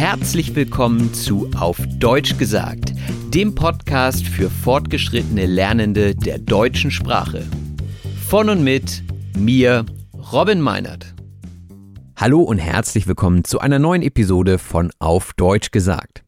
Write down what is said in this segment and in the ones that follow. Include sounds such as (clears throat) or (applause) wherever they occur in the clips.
Herzlich willkommen zu Auf Deutsch gesagt, dem Podcast für fortgeschrittene Lernende der deutschen Sprache. Von und mit mir, Robin Meinert. Hallo und herzlich willkommen zu einer neuen Episode von Auf Deutsch gesagt.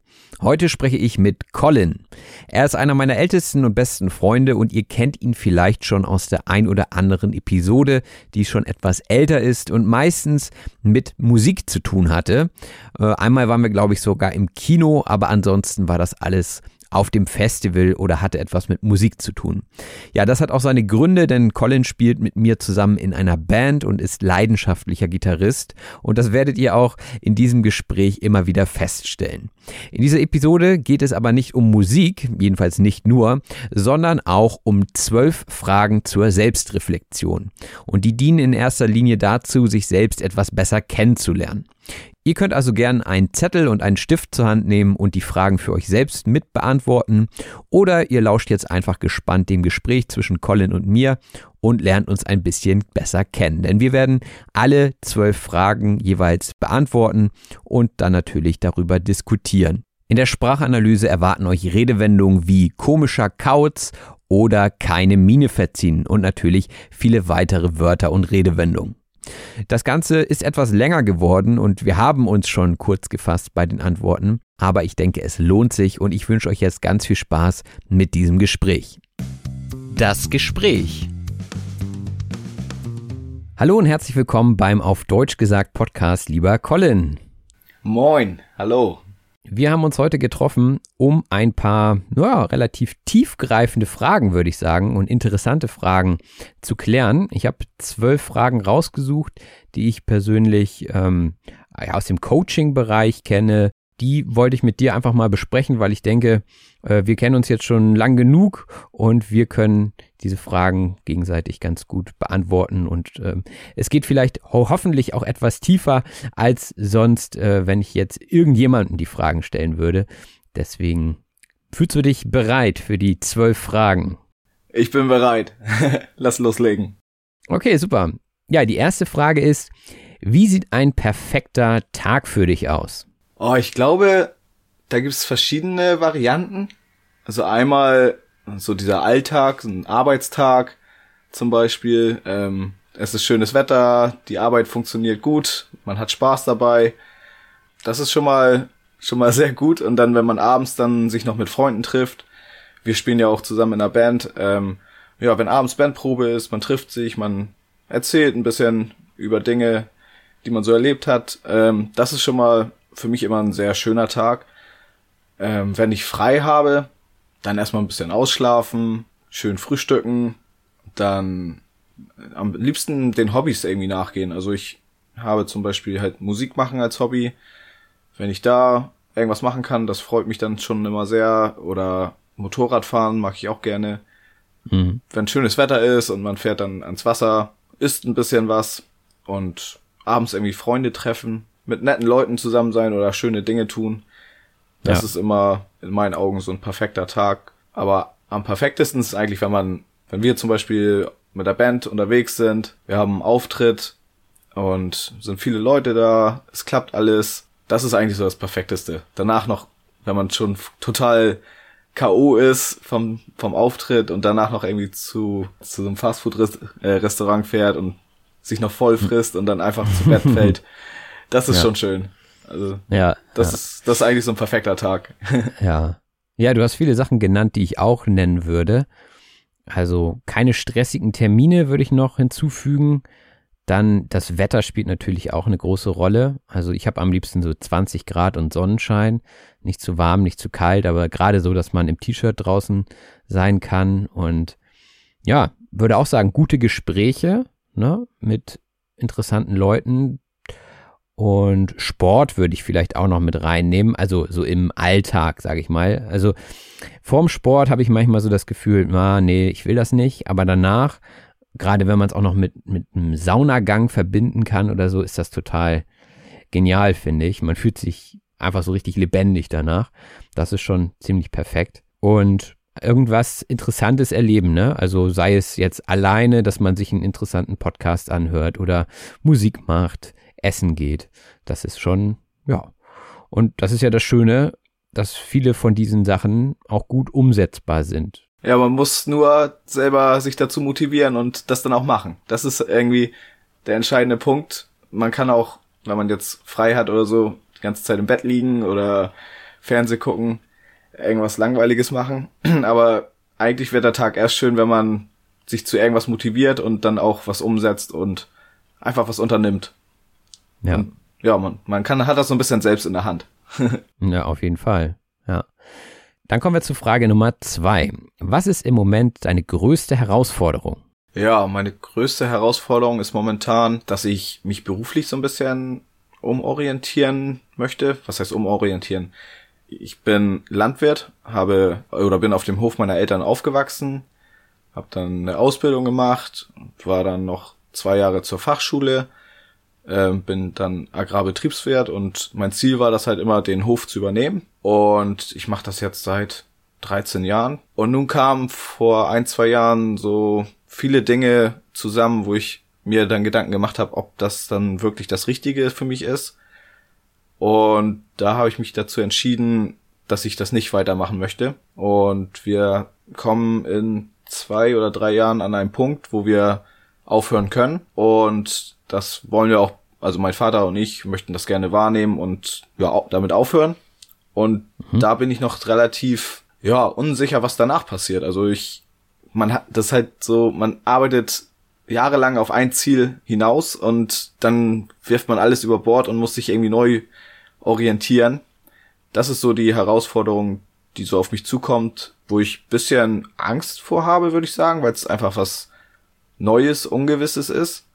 Heute spreche ich mit Colin. Er ist einer meiner ältesten und besten Freunde und ihr kennt ihn vielleicht schon aus der ein oder anderen Episode, die schon etwas älter ist und meistens mit Musik zu tun hatte. Äh, einmal waren wir, glaube ich, sogar im Kino, aber ansonsten war das alles auf dem Festival oder hatte etwas mit Musik zu tun. Ja, das hat auch seine Gründe, denn Colin spielt mit mir zusammen in einer Band und ist leidenschaftlicher Gitarrist und das werdet ihr auch in diesem Gespräch immer wieder feststellen. In dieser Episode geht es aber nicht um Musik, jedenfalls nicht nur, sondern auch um zwölf Fragen zur Selbstreflexion. Und die dienen in erster Linie dazu, sich selbst etwas besser kennenzulernen. Ihr könnt also gern einen Zettel und einen Stift zur Hand nehmen und die Fragen für euch selbst mit beantworten oder ihr lauscht jetzt einfach gespannt dem Gespräch zwischen Colin und mir und lernt uns ein bisschen besser kennen. Denn wir werden alle zwölf Fragen jeweils beantworten und dann natürlich darüber diskutieren. In der Sprachanalyse erwarten euch Redewendungen wie komischer Kauz oder keine Miene verziehen und natürlich viele weitere Wörter und Redewendungen. Das Ganze ist etwas länger geworden und wir haben uns schon kurz gefasst bei den Antworten, aber ich denke, es lohnt sich und ich wünsche euch jetzt ganz viel Spaß mit diesem Gespräch. Das Gespräch. Hallo und herzlich willkommen beim auf Deutsch gesagt Podcast, lieber Colin. Moin, hallo. Wir haben uns heute getroffen, um ein paar ja, relativ tiefgreifende Fragen, würde ich sagen, und interessante Fragen zu klären. Ich habe zwölf Fragen rausgesucht, die ich persönlich ähm, aus dem Coaching-Bereich kenne, die wollte ich mit dir einfach mal besprechen, weil ich denke, äh, wir kennen uns jetzt schon lang genug und wir können diese Fragen gegenseitig ganz gut beantworten. Und äh, es geht vielleicht ho hoffentlich auch etwas tiefer als sonst, äh, wenn ich jetzt irgendjemanden die Fragen stellen würde. Deswegen fühlst du dich bereit für die zwölf Fragen? Ich bin bereit. (laughs) Lass loslegen. Okay, super. Ja, die erste Frage ist, wie sieht ein perfekter Tag für dich aus? Oh, ich glaube, da gibt's verschiedene Varianten. Also einmal so dieser Alltag, so ein Arbeitstag zum Beispiel. Ähm, es ist schönes Wetter, die Arbeit funktioniert gut, man hat Spaß dabei. Das ist schon mal schon mal sehr gut. Und dann, wenn man abends dann sich noch mit Freunden trifft, wir spielen ja auch zusammen in einer Band. Ähm, ja, wenn abends Bandprobe ist, man trifft sich, man erzählt ein bisschen über Dinge, die man so erlebt hat. Ähm, das ist schon mal für mich immer ein sehr schöner Tag. Ähm, wenn ich frei habe, dann erstmal ein bisschen ausschlafen, schön frühstücken, dann äh, am liebsten den Hobbys irgendwie nachgehen. Also ich habe zum Beispiel halt Musik machen als Hobby. Wenn ich da irgendwas machen kann, das freut mich dann schon immer sehr. Oder Motorradfahren mag ich auch gerne. Mhm. Wenn schönes Wetter ist und man fährt dann ans Wasser, isst ein bisschen was und abends irgendwie Freunde treffen, mit netten Leuten zusammen sein oder schöne Dinge tun. Das Ja. ist immer in meinen Augen so ein perfekter Tag. Aber am perfektesten ist eigentlich, wenn man, wenn wir zum Beispiel mit der Band unterwegs sind, wir haben einen Auftritt und sind viele Leute da, es klappt alles. Das ist eigentlich so das Perfekteste. Danach noch, wenn man schon total K.O. ist vom, vom Auftritt und danach noch irgendwie zu, zu so einem Fastfood-Restaurant fährt und sich noch voll frisst und dann einfach zu Bett (laughs) fällt. Das ist Ja. schon schön. Also, Ja, das ja. ist, das ist eigentlich so ein perfekter Tag. (laughs) Ja. Ja, du hast viele Sachen genannt, die ich auch nennen würde. Also keine stressigen Termine würde ich noch hinzufügen. Dann das Wetter spielt natürlich auch eine große Rolle. Also ich habe am liebsten so 20 Grad und Sonnenschein. Nicht zu warm, nicht zu kalt, aber gerade so, dass man im T-Shirt draußen sein kann. Und ja, würde auch sagen, gute Gespräche ne, mit interessanten Leuten. Und Sport würde ich vielleicht auch noch mit reinnehmen, also so im Alltag, sage ich mal. Also vorm Sport habe ich manchmal so das Gefühl, na, nee, ich will das nicht, aber danach, gerade wenn man es auch noch mit, mit einem Saunagang verbinden kann oder so, ist das total genial, finde ich. Man fühlt sich einfach so richtig lebendig danach. Das ist schon ziemlich perfekt. Und irgendwas Interessantes erleben, ne? Also sei es jetzt alleine, dass man sich einen interessanten Podcast anhört oder Musik macht, essen geht. Das ist schon, ja. Und das ist ja das Schöne, dass viele von diesen Sachen auch gut umsetzbar sind. Ja, man muss nur selber sich dazu motivieren und das dann auch machen. Das ist irgendwie der entscheidende Punkt. Man kann auch, wenn man jetzt frei hat oder so, die ganze Zeit im Bett liegen oder Fernseh gucken, irgendwas Langweiliges machen. (clears throat) Aber eigentlich wird der Tag erst schön, wenn man sich zu irgendwas motiviert und dann auch was umsetzt und einfach was unternimmt. Ja, Und ja, man, man kann, hat das so ein bisschen selbst in der Hand. (laughs) ja, auf jeden Fall. Ja. Dann kommen wir zu Frage Nummer zwei. Was ist im Moment deine größte Herausforderung? Ja, meine größte Herausforderung ist momentan, dass ich mich beruflich so ein bisschen umorientieren möchte. Was heißt umorientieren? Ich bin Landwirt, habe oder bin auf dem Hof meiner Eltern aufgewachsen, habe dann eine Ausbildung gemacht, war dann noch zwei Jahre zur Fachschule, äh, bin dann Agrarbetriebswirt und mein Ziel war das halt immer, den Hof zu übernehmen. Und ich mache das jetzt seit 13 Jahren. Und nun kamen vor ein, zwei Jahren so viele Dinge zusammen, wo ich mir dann Gedanken gemacht habe, ob das dann wirklich das Richtige für mich ist. Und da habe ich mich dazu entschieden, dass ich das nicht weitermachen möchte. Und wir kommen in zwei oder drei Jahren an einen Punkt, wo wir aufhören können. Und das wollen wir auch, also mein Vater und ich möchten das gerne wahrnehmen und ja, damit aufhören. Und da bin ich noch relativ, ja, unsicher, was danach passiert. Also ich, man hat, das halt so, man arbeitet jahrelang auf ein Ziel hinaus und dann wirft man alles über Bord und muss sich irgendwie neu orientieren. Das ist so die Herausforderung, die so auf mich zukommt, wo ich bisschen Angst vor habe, würde ich sagen, weil es einfach was Neues, Ungewisses ist.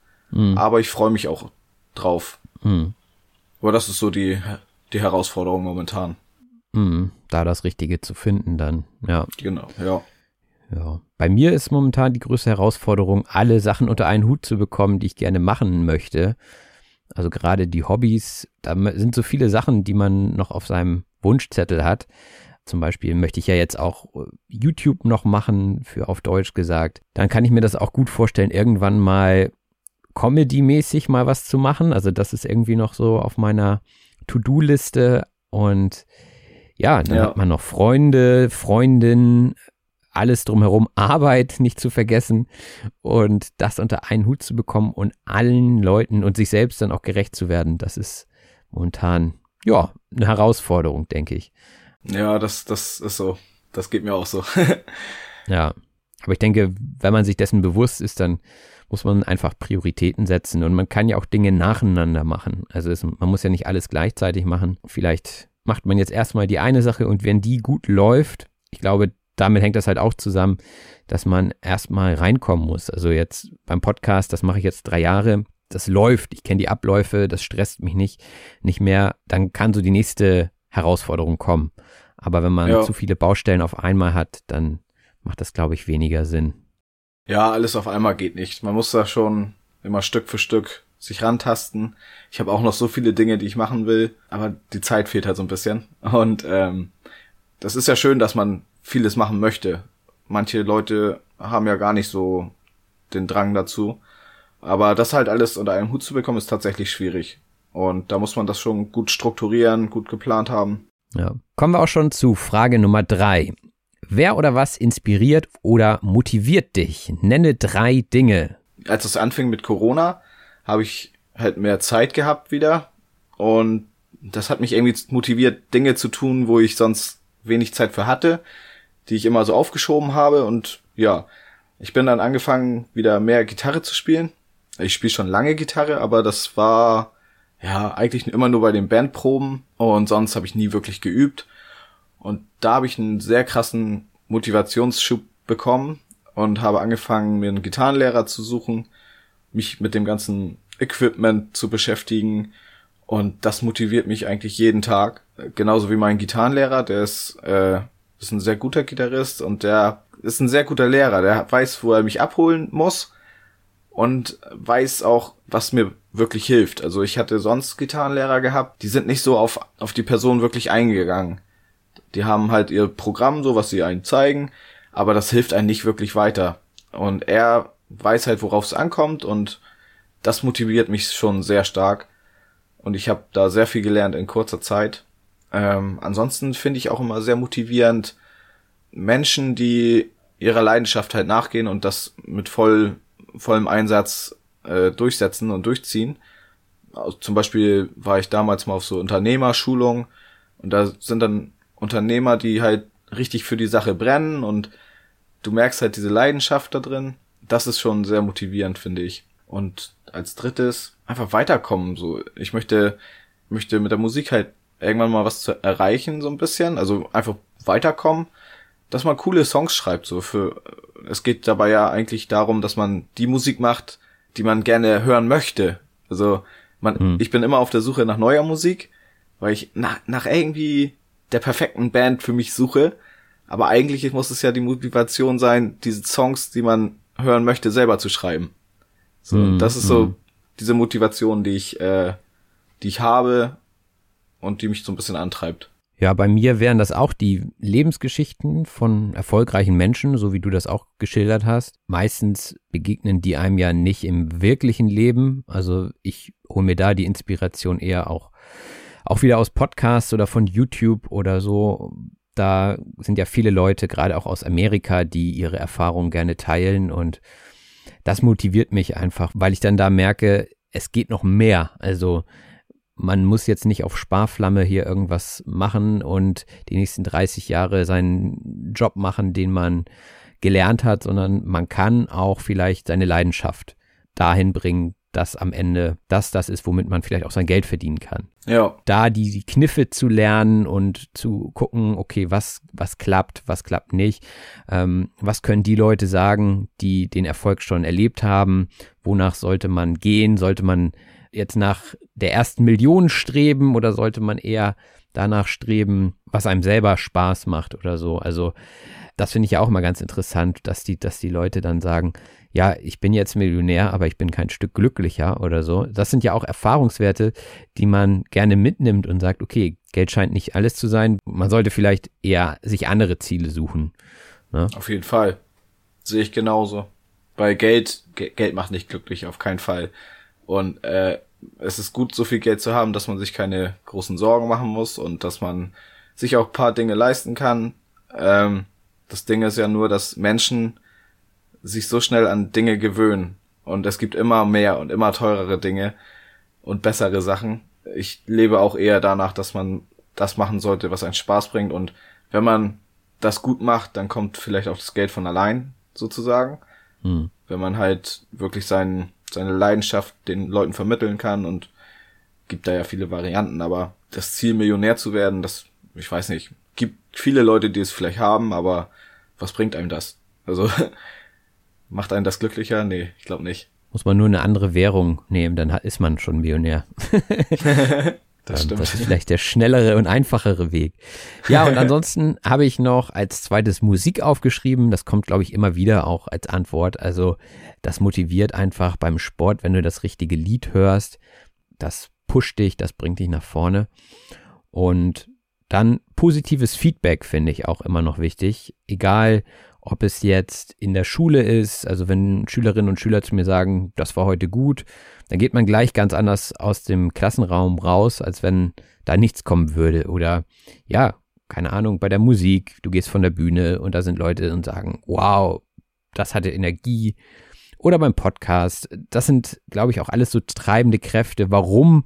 Aber ich freue mich auch drauf. Hm. Aber das ist so die, die Herausforderung momentan. Hm, da das Richtige zu finden dann, ja. Genau, ja. Ja. Bei mir ist momentan die größte Herausforderung, alle Sachen unter einen Hut zu bekommen, die ich gerne machen möchte. Also gerade die Hobbys, da sind so viele Sachen, die man noch auf seinem Wunschzettel hat. Zum Beispiel möchte ich ja jetzt auch äh, YouTube noch machen, für auf Deutsch gesagt. Dann kann ich mir das auch gut vorstellen, irgendwann mal Comedy-mäßig mal was zu machen. Also das ist irgendwie noch so auf meiner To-Do-Liste. Und ja, dann Ja. hat man noch Freunde, Freundinnen, alles drumherum, Arbeit nicht zu vergessen und das unter einen Hut zu bekommen und allen Leuten und sich selbst dann auch gerecht zu werden, das ist momentan, ja, eine Herausforderung, denke ich. Ja, das, das ist so. Das geht mir auch so. (laughs) Ja, aber ich denke, wenn man sich dessen bewusst ist, dann muss man einfach Prioritäten setzen und man kann ja auch Dinge nacheinander machen. Also es, man muss ja nicht alles gleichzeitig machen. Vielleicht macht man jetzt erstmal die eine Sache und wenn die gut läuft, ich glaube, damit hängt das halt auch zusammen, dass man erstmal reinkommen muss. Also jetzt beim Podcast, das mache ich jetzt drei Jahre, das läuft, ich kenne die Abläufe, das stresst mich nicht, nicht mehr, dann kann so die nächste Herausforderung kommen. Aber wenn man Ja. zu viele Baustellen auf einmal hat, dann macht das, glaube ich, weniger Sinn. Ja, alles auf einmal geht nicht. Man muss da schon immer Stück für Stück sich rantasten. Ich habe auch noch so viele Dinge, die ich machen will, aber die Zeit fehlt halt so ein bisschen. Und ähm, das ist ja schön, dass man vieles machen möchte. Manche Leute haben ja gar nicht so den Drang dazu. Aber das halt alles unter einen Hut zu bekommen, ist tatsächlich schwierig. Und da muss man das schon gut strukturieren, gut geplant haben. Ja. Kommen wir auch schon zu Frage Nummer drei. Wer oder was inspiriert oder motiviert dich? Nenne drei Dinge. Als es anfing mit Corona, habe ich halt mehr Zeit gehabt wieder. Und das hat mich irgendwie motiviert, Dinge zu tun, wo ich sonst wenig Zeit für hatte, die ich immer so aufgeschoben habe. Und ja, ich bin dann angefangen, wieder mehr Gitarre zu spielen. Ich spiele schon lange Gitarre, aber das war ja eigentlich immer nur bei den Bandproben und sonst habe ich nie wirklich geübt. Und da habe ich einen sehr krassen Motivationsschub bekommen und habe angefangen, mir einen Gitarrenlehrer zu suchen, mich mit dem ganzen Equipment zu beschäftigen. Und das motiviert mich eigentlich jeden Tag. Genauso wie mein Gitarrenlehrer, der ist, äh, ist ein sehr guter Gitarrist und der ist ein sehr guter Lehrer. Der weiß, wo er mich abholen muss und weiß auch, was mir wirklich hilft. Also ich hatte sonst Gitarrenlehrer gehabt, die sind nicht so auf, auf die Person wirklich eingegangen. Die haben halt ihr Programm, so was sie einen zeigen, aber das hilft einen nicht wirklich weiter. Und er weiß halt, worauf es ankommt und das motiviert mich schon sehr stark. Und ich habe da sehr viel gelernt in kurzer Zeit. Ähm, ansonsten finde ich auch immer sehr motivierend Menschen, die ihrer Leidenschaft halt nachgehen und das mit voll, vollem Einsatz äh, durchsetzen und durchziehen. Also zum Beispiel war ich damals mal auf so Unternehmerschulung und da sind dann Unternehmer, die halt richtig für die Sache brennen und du merkst halt diese Leidenschaft da drin. Das ist schon sehr motivierend, finde ich. Und als drittes einfach weiterkommen. So, ich möchte, möchte mit der Musik halt irgendwann mal was zu erreichen, so ein bisschen. Also einfach weiterkommen, dass man coole Songs schreibt. So für, es geht dabei ja eigentlich darum, dass man die Musik macht, die man gerne hören möchte. Also man, hm. ich bin immer auf der Suche nach neuer Musik, weil ich nach, nach irgendwie der perfekten Band für mich suche. Aber eigentlich muss es ja die Motivation sein, diese Songs, die man hören möchte, selber zu schreiben. So, hm. das ist so hm. diese Motivation, die ich, äh, die ich habe und die mich so ein bisschen antreibt. Ja, bei mir wären das auch die Lebensgeschichten von erfolgreichen Menschen, so wie du das auch geschildert hast. Meistens begegnen die einem ja nicht im wirklichen Leben. Also ich hole mir da die Inspiration eher auch, auch wieder aus Podcasts oder von YouTube oder so. Da sind ja viele Leute, gerade auch aus Amerika, die ihre Erfahrungen gerne teilen und das motiviert mich einfach, weil ich dann da merke, es geht noch mehr. Also man muss jetzt nicht auf Sparflamme hier irgendwas machen und die nächsten 30 Jahre seinen Job machen, den man gelernt hat, sondern man kann auch vielleicht seine Leidenschaft dahin bringen, dass am Ende das das ist, womit man vielleicht auch sein Geld verdienen kann. Ja. Da die, die Kniffe zu lernen und zu gucken, okay, was, was klappt, was klappt nicht, ähm, was können die Leute sagen, die den Erfolg schon erlebt haben, wonach sollte man gehen, sollte man jetzt nach der ersten Million streben oder sollte man eher danach streben, was einem selber Spaß macht oder so? Also das finde ich ja auch mal ganz interessant, dass die, dass die Leute dann sagen, ja, ich bin jetzt Millionär, aber ich bin kein Stück glücklicher oder so. Das sind ja auch Erfahrungswerte, die man gerne mitnimmt und sagt, okay, Geld scheint nicht alles zu sein. Man sollte vielleicht eher sich andere Ziele suchen. Ne? Auf jeden Fall. Sehe ich genauso. Bei Geld, Geld macht nicht glücklich, auf keinen Fall. Und äh, es ist gut, so viel Geld zu haben, dass man sich keine großen Sorgen machen muss und dass man sich auch paar Dinge leisten kann. Ähm, das Ding ist ja nur, dass Menschen sich so schnell an Dinge gewöhnen. Und es gibt immer mehr und immer teurere Dinge und bessere Sachen. Ich lebe auch eher danach, dass man das machen sollte, was einen Spaß bringt. Und wenn man das gut macht, dann kommt vielleicht auch das Geld von allein, sozusagen. Hm. Wenn man halt wirklich seinen seine Leidenschaft den Leuten vermitteln kann und gibt da ja viele Varianten, aber das Ziel, Millionär zu werden, das, ich weiß nicht, gibt viele Leute, die es vielleicht haben, aber was bringt einem das? Also, (laughs) macht einen das glücklicher? Nee, ich glaube nicht. Muss man nur eine andere Währung nehmen, dann ist man schon Millionär. (laughs) (laughs) Das Ähm, stimmt. Das ist vielleicht der schnellere und einfachere Weg. Ja, und (laughs) ansonsten habe ich noch als zweites Musik aufgeschrieben. Das kommt, glaube ich, immer wieder auch als Antwort. Also das motiviert einfach beim Sport, wenn du das richtige Lied hörst. Das pusht dich, das bringt dich nach vorne. Und dann positives Feedback finde ich auch immer noch wichtig. Egal, ob es jetzt in der Schule ist, also wenn Schülerinnen und Schüler zu mir sagen, das war heute gut, dann geht man gleich ganz anders aus dem Klassenraum raus, als wenn da nichts kommen würde. Oder ja, keine Ahnung, bei der Musik, du gehst von der Bühne und da sind Leute und sagen, wow, das hatte Energie. Oder beim Podcast, das sind, glaube ich, auch alles so treibende Kräfte, warum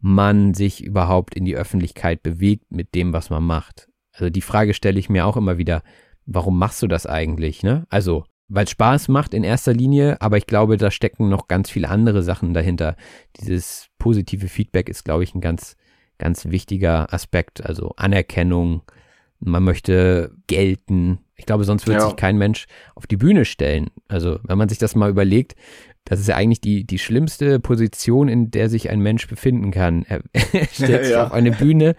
man sich überhaupt in die Öffentlichkeit bewegt mit dem, was man macht. Also die Frage stelle ich mir auch immer wieder, warum machst du das eigentlich? Ne? Also, weil es Spaß macht in erster Linie, aber ich glaube, da stecken noch ganz viele andere Sachen dahinter. Dieses positive Feedback ist, glaube ich, ein ganz, ganz wichtiger Aspekt. Also Anerkennung, man möchte gelten. Ich glaube, sonst würde Ja. sich kein Mensch auf die Bühne stellen. Also, wenn man sich das mal überlegt, das ist ja eigentlich die, die schlimmste Position, in der sich ein Mensch befinden kann. Er, er (laughs) stellt sich Ja. auf eine Bühne,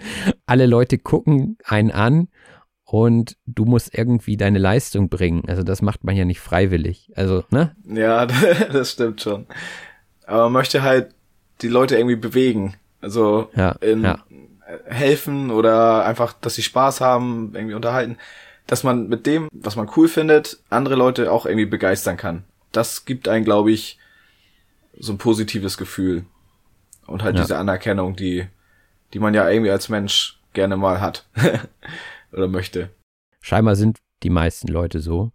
alle Leute gucken einen an und du musst irgendwie deine Leistung bringen. Also das macht man ja nicht freiwillig. Also, ne? Ja, (laughs) das stimmt schon. Aber man möchte halt die Leute irgendwie bewegen. Also Ja, in, ja. helfen oder einfach, dass sie Spaß haben, irgendwie unterhalten. Dass man mit dem, was man cool findet, andere Leute auch irgendwie begeistern kann. Das gibt einen, glaube ich, so ein positives Gefühl. Und halt Ja. diese Anerkennung, die, die man ja irgendwie als Mensch gerne mal hat. (laughs) oder möchte. Scheinbar sind die meisten Leute so.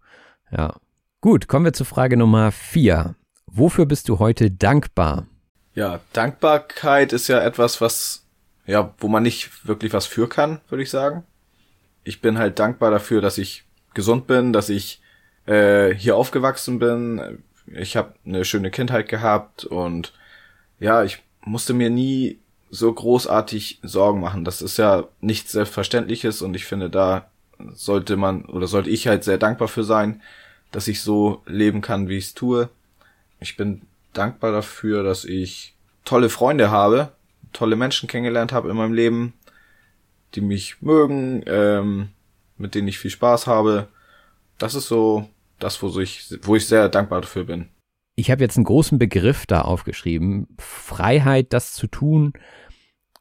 Ja. Gut, kommen wir zur Frage Nummer vier. Wofür bist du heute dankbar? Ja, Dankbarkeit ist ja etwas, was, ja, wo man nicht wirklich was für kann, würde ich sagen. Ich bin halt dankbar dafür, dass ich gesund bin, dass ich äh, hier aufgewachsen bin. Ich habe eine schöne Kindheit gehabt und ja, ich musste mir nie so großartig Sorgen machen. Das ist ja nichts Selbstverständliches und ich finde, da sollte man oder sollte ich halt sehr dankbar für sein, dass ich so leben kann, wie ich es tue. Ich bin dankbar dafür, dass ich tolle Freunde habe, tolle Menschen kennengelernt habe in meinem Leben, die mich mögen, ähm, mit denen ich viel Spaß habe. Das ist so das, wo ich, wo ich sehr dankbar dafür bin. Ich habe jetzt einen großen Begriff da aufgeschrieben. Freiheit, das zu tun,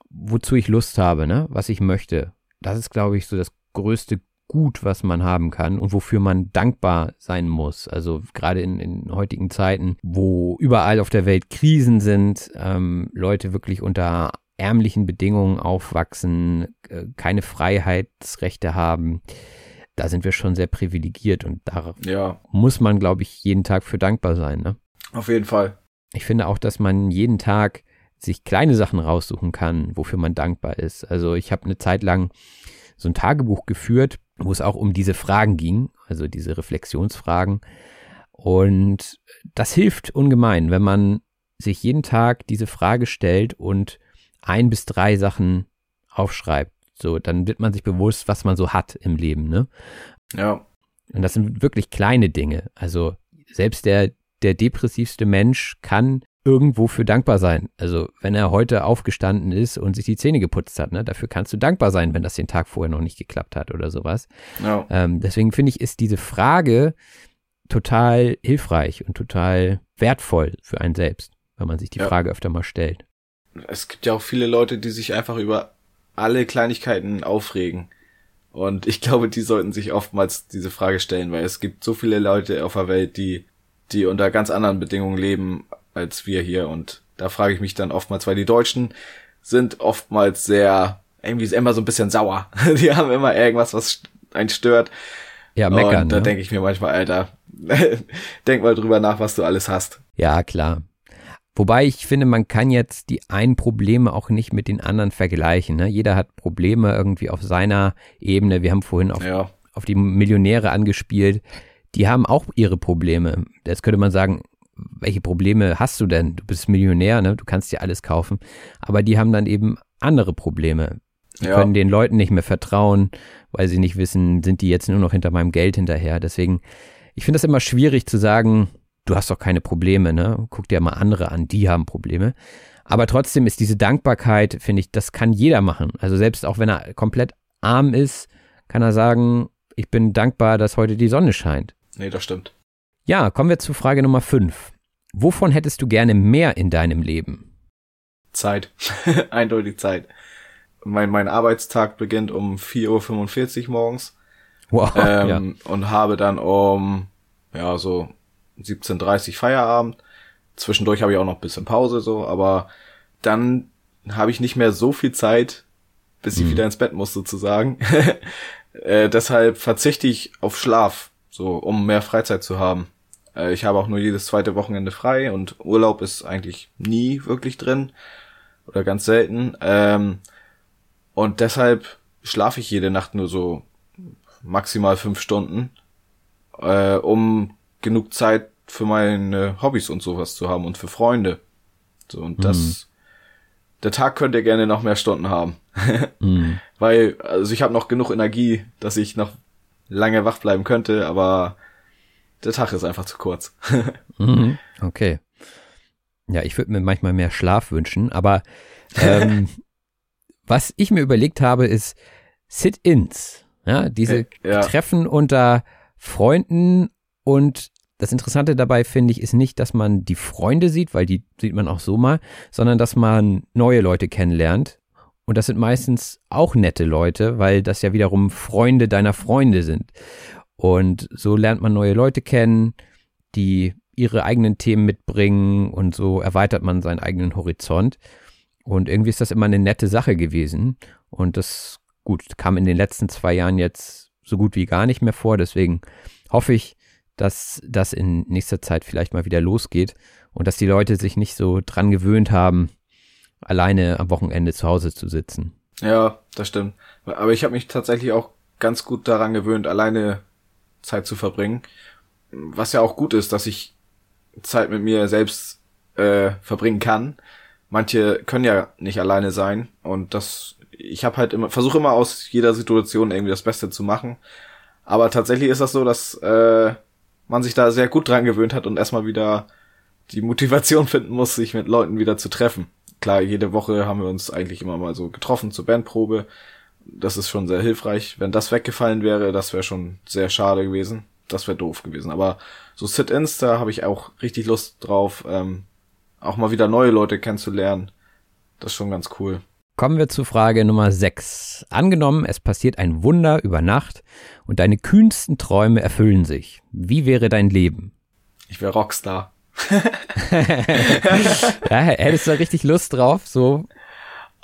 wozu ich Lust habe, ne? was ich möchte. Das ist, glaube ich, so das größte Gut, was man haben kann und wofür man dankbar sein muss. Also gerade in, in heutigen Zeiten, wo überall auf der Welt Krisen sind, ähm, Leute wirklich unter ärmlichen Bedingungen aufwachsen, äh, keine Freiheitsrechte haben, da sind wir schon sehr privilegiert und da Ja, muss man, glaube ich, jeden Tag für dankbar sein. Ne? Auf jeden Fall. Ich finde auch, dass man jeden Tag sich kleine Sachen raussuchen kann, wofür man dankbar ist. Also ich habe eine Zeit lang so ein Tagebuch geführt, wo es auch um diese Fragen ging, also diese Reflexionsfragen. Und das hilft ungemein, wenn man sich jeden Tag diese Frage stellt und ein bis drei Sachen aufschreibt. So, dann wird man sich bewusst, was man so hat im Leben, ne? Ja, Und das sind wirklich kleine Dinge. Also selbst der, der depressivste Mensch kann irgendwo für dankbar sein. Also wenn er heute aufgestanden ist und sich die Zähne geputzt hat, ne, dafür kannst du dankbar sein, wenn das den Tag vorher noch nicht geklappt hat oder sowas. ja, Ähm, deswegen finde ich, ist diese Frage total hilfreich und total wertvoll für einen selbst, wenn man sich die Ja. Frage öfter mal stellt. es gibt ja auch viele Leute, die sich einfach über alle Kleinigkeiten aufregen. Und ich glaube, die sollten sich oftmals diese Frage stellen, weil es gibt so viele Leute auf der Welt, die, die unter ganz anderen Bedingungen leben als wir hier. Und da frage ich mich dann oftmals, weil die Deutschen sind oftmals sehr, irgendwie ist immer so ein bisschen sauer. (laughs) Die haben immer irgendwas, was einen stört. Ja, meckern. Und da ne? denke ich mir manchmal, Alter, (laughs) denk mal drüber nach, was du alles hast. Ja, klar. Wobei ich finde, man kann jetzt die einen Probleme auch nicht mit den anderen vergleichen. Ne? Jeder hat Probleme irgendwie auf seiner Ebene. Wir haben vorhin auf, Ja, auf die Millionäre angespielt. Die haben auch ihre Probleme. Jetzt könnte man sagen, welche Probleme hast du denn? Du bist Millionär, ne? du kannst dir alles kaufen. Aber die haben dann eben andere Probleme. Die Ja. können den Leuten nicht mehr vertrauen, weil sie nicht wissen, sind die jetzt nur noch hinter meinem Geld hinterher. Deswegen, ich finde das immer schwierig zu sagen, du hast doch keine Probleme, ne? Guck dir mal andere an, die haben Probleme. Aber trotzdem ist diese Dankbarkeit, finde ich, das kann jeder machen. Also selbst auch wenn er komplett arm ist, kann er sagen, ich bin dankbar, dass heute die Sonne scheint. Nee, das stimmt. Ja, kommen wir zu Frage Nummer 5. Wovon hättest du gerne mehr in deinem Leben? Zeit. (laughs) Eindeutig Zeit. Mein, mein Arbeitstag beginnt um 4.45 Uhr morgens. Wow. (laughs) Ähm, ja. Und habe dann um, ja, so 17.30 Uhr Feierabend. Zwischendurch habe ich auch noch ein bisschen Pause, so, aber dann habe ich nicht mehr so viel Zeit, bis ich Mhm. wieder ins Bett muss, sozusagen. (laughs) äh, deshalb verzichte ich auf Schlaf, so, um mehr Freizeit zu haben. Äh, ich habe auch nur jedes zweite Wochenende frei und Urlaub ist eigentlich nie wirklich drin. Oder ganz selten. Ähm, und deshalb schlafe ich jede Nacht nur so maximal fünf Stunden, äh, um genug Zeit für meine Hobbys und sowas zu haben und für Freunde. So, und das, der Tag könnte gerne noch mehr Stunden haben. (laughs) Mhm. Weil, also ich habe noch genug Energie, dass ich noch lange wach bleiben könnte, aber der Tag ist einfach zu kurz. (laughs) Mhm. Okay. Ja, ich würde mir manchmal mehr Schlaf wünschen, aber ähm, (laughs) was ich mir überlegt habe, ist Sit-ins. Ja, diese Äh, ja. Treffen unter Freunden und das Interessante dabei finde ich ist nicht, dass man die Freunde sieht, weil die sieht man auch so mal, sondern dass man neue Leute kennenlernt. Und das sind meistens auch nette Leute, weil das ja wiederum Freunde deiner Freunde sind. Und so lernt man neue Leute kennen, die ihre eigenen Themen mitbringen und so erweitert man seinen eigenen Horizont. Und irgendwie ist das immer eine nette Sache gewesen. Und das, gut, kam in den letzten zwei Jahren jetzt so gut wie gar nicht mehr vor. Deswegen hoffe ich, dass das in nächster Zeit vielleicht mal wieder losgeht und dass die Leute sich nicht so dran gewöhnt haben, alleine am Wochenende zu Hause zu sitzen. Ja, das stimmt. Aber ich habe mich tatsächlich auch ganz gut daran gewöhnt, alleine Zeit zu verbringen. Was ja auch gut ist, dass ich Zeit mit mir selbst äh, verbringen kann. Manche können ja nicht alleine sein und das ich habe halt immer versuche immer aus jeder Situation irgendwie das Beste zu machen. Aber tatsächlich ist das so, dass äh, man sich da sehr gut dran gewöhnt hat und erstmal wieder die Motivation (laughs) finden muss, sich mit Leuten wieder zu treffen. Klar, jede Woche haben wir uns eigentlich immer mal so getroffen zur Bandprobe. Das ist schon sehr hilfreich. Wenn das weggefallen wäre, das wäre schon sehr schade gewesen. Das wäre doof gewesen. Aber so Sit-ins, da habe ich auch richtig Lust drauf, ähm, auch mal wieder neue Leute kennenzulernen. Das ist schon ganz cool. Kommen wir zu Frage Nummer 6. Angenommen, es passiert ein Wunder über Nacht und deine kühnsten Träume erfüllen sich. Wie wäre dein Leben? Ich wäre Rockstar. (laughs) Ja, hättest du da richtig Lust drauf? So,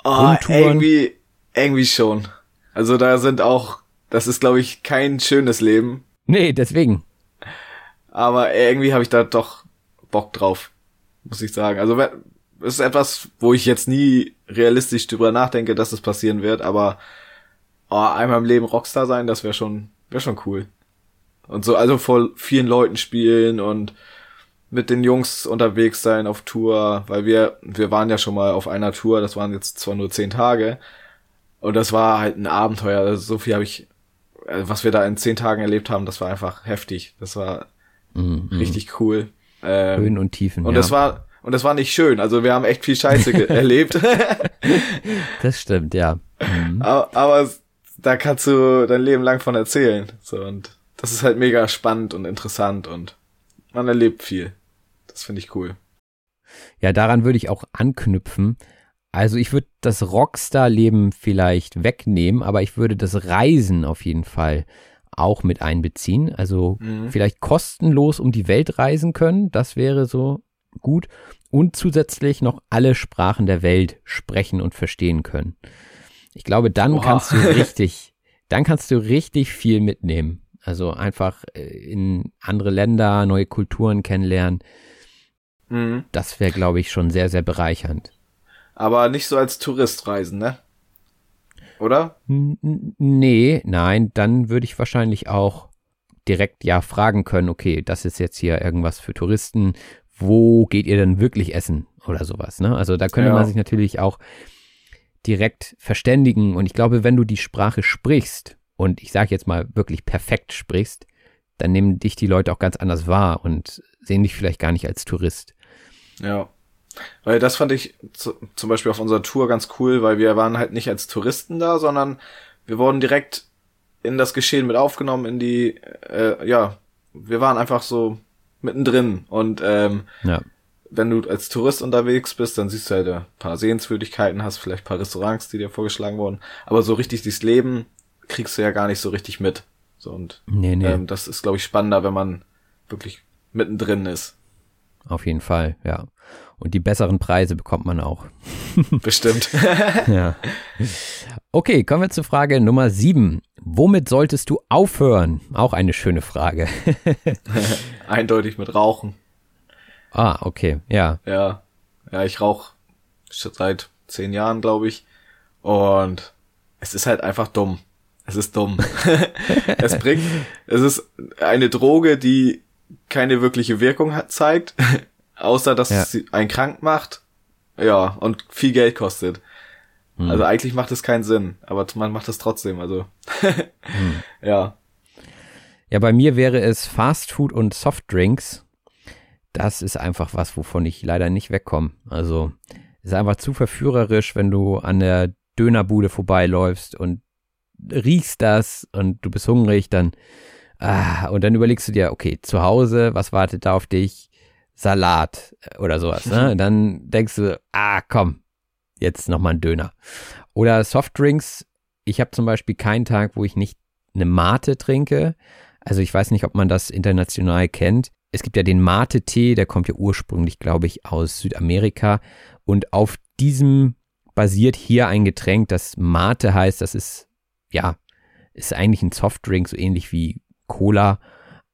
Oh, Rundtouren. irgendwie, irgendwie schon. Also da sind auch, das ist glaube ich kein schönes Leben, nee, deswegen. aber irgendwie habe ich da doch Bock drauf, muss ich sagen. Also es ist etwas, wo ich jetzt nie realistisch drüber nachdenke, dass es passieren wird, aber oh, einmal im Leben Rockstar sein, das wäre schon, wäre schon cool. Und so, also vor vielen Leuten spielen und mit den Jungs unterwegs sein auf Tour, weil wir, wir waren ja schon mal auf einer Tour, das waren jetzt zwar nur zehn Tage, und das war halt ein Abenteuer. Also so viel habe ich, äh, was wir da in zehn Tagen erlebt haben, das war einfach heftig. Das war richtig cool. Ähm, Höhen und Tiefen. und ja. das war und das war nicht schön. Also wir haben echt viel Scheiße (laughs) erlebt. (laughs) Das stimmt, ja. Mhm. aber, aber da kannst du dein Leben lang von erzählen. So und das ist halt mega spannend und interessant und man erlebt viel. Das finde ich cool. Ja, daran würde ich auch anknüpfen. Also ich würde das Rockstar-Leben vielleicht wegnehmen, aber ich würde das Reisen auf jeden Fall auch mit einbeziehen. Also vielleicht kostenlos um die Welt reisen können, das wäre so gut. Und zusätzlich noch alle Sprachen der Welt sprechen und verstehen können. Ich glaube, dann Oha. kannst du (laughs) richtig, dann kannst du richtig viel mitnehmen. Also einfach äh, in andere Länder, neue Kulturen kennenlernen. Mhm. Das wäre, glaube ich, schon sehr, sehr bereichernd. Aber nicht so als Tourist reisen, ne? Oder? N- Nee, nein, dann würde ich wahrscheinlich auch direkt ja fragen können, okay, das ist jetzt hier irgendwas für Touristen, wo geht ihr denn wirklich essen oder sowas, ne? Also da könnte Ja. man sich natürlich auch direkt verständigen und ich glaube, wenn du die Sprache sprichst und ich sage jetzt mal wirklich perfekt sprichst, dann nehmen dich die Leute auch ganz anders wahr und sehen dich vielleicht gar nicht als Tourist. Ja. Weil das fand ich zu, zum Beispiel auf unserer Tour ganz cool, weil wir waren halt nicht als Touristen da, sondern wir wurden direkt in das Geschehen mit aufgenommen, in die, äh, ja, wir waren einfach so mittendrin und ähm, Ja. wenn du als Tourist unterwegs bist, dann siehst du halt ein paar Sehenswürdigkeiten, hast vielleicht ein paar Restaurants, die dir vorgeschlagen wurden, aber so richtig dieses Leben kriegst du ja gar nicht so richtig mit. So und Nee, nee. ähm, das ist glaube ich spannender, wenn man wirklich mittendrin ist. Auf jeden Fall, ja. Und die besseren Preise bekommt man auch. (laughs) Bestimmt. (laughs) Ja. Okay, kommen wir zur Frage Nummer sieben. Womit solltest du aufhören? Auch eine schöne Frage. (laughs) Eindeutig mit Rauchen. ah, okay, ja. Ja. Ja, ich rauche seit zehn Jahren, glaube ich. Und es ist halt einfach dumm. Es ist dumm. es bringt, es ist eine Droge, die keine wirkliche Wirkung hat, zeigt, (laughs) außer dass Ja. sie einen krank macht. Ja, und viel Geld kostet. Also eigentlich macht es keinen Sinn, aber man macht es trotzdem, also. (laughs) Ja. Ja, bei mir wäre es Fast Food und Softdrinks. Das ist einfach was, wovon ich leider nicht wegkomme. Also ist einfach zu verführerisch, wenn du an der Dönerbude vorbeiläufst und riechst das und du bist hungrig, dann ah, und dann überlegst du dir, okay, zu Hause, was wartet da auf dich? Salat äh, oder sowas. Ne? (laughs) Dann denkst du, ah, komm, jetzt noch mal ein Döner. Oder Softdrinks. Ich habe zum Beispiel keinen Tag, wo ich nicht eine Mate trinke. Also ich weiß nicht, ob man das international kennt. Es gibt ja den Mate-Tee, der kommt ja ursprünglich, glaube ich, aus Südamerika. Und auf diesem basiert hier ein Getränk, das Mate heißt. Das ist, ja, ist eigentlich ein Softdrink, so ähnlich wie Cola,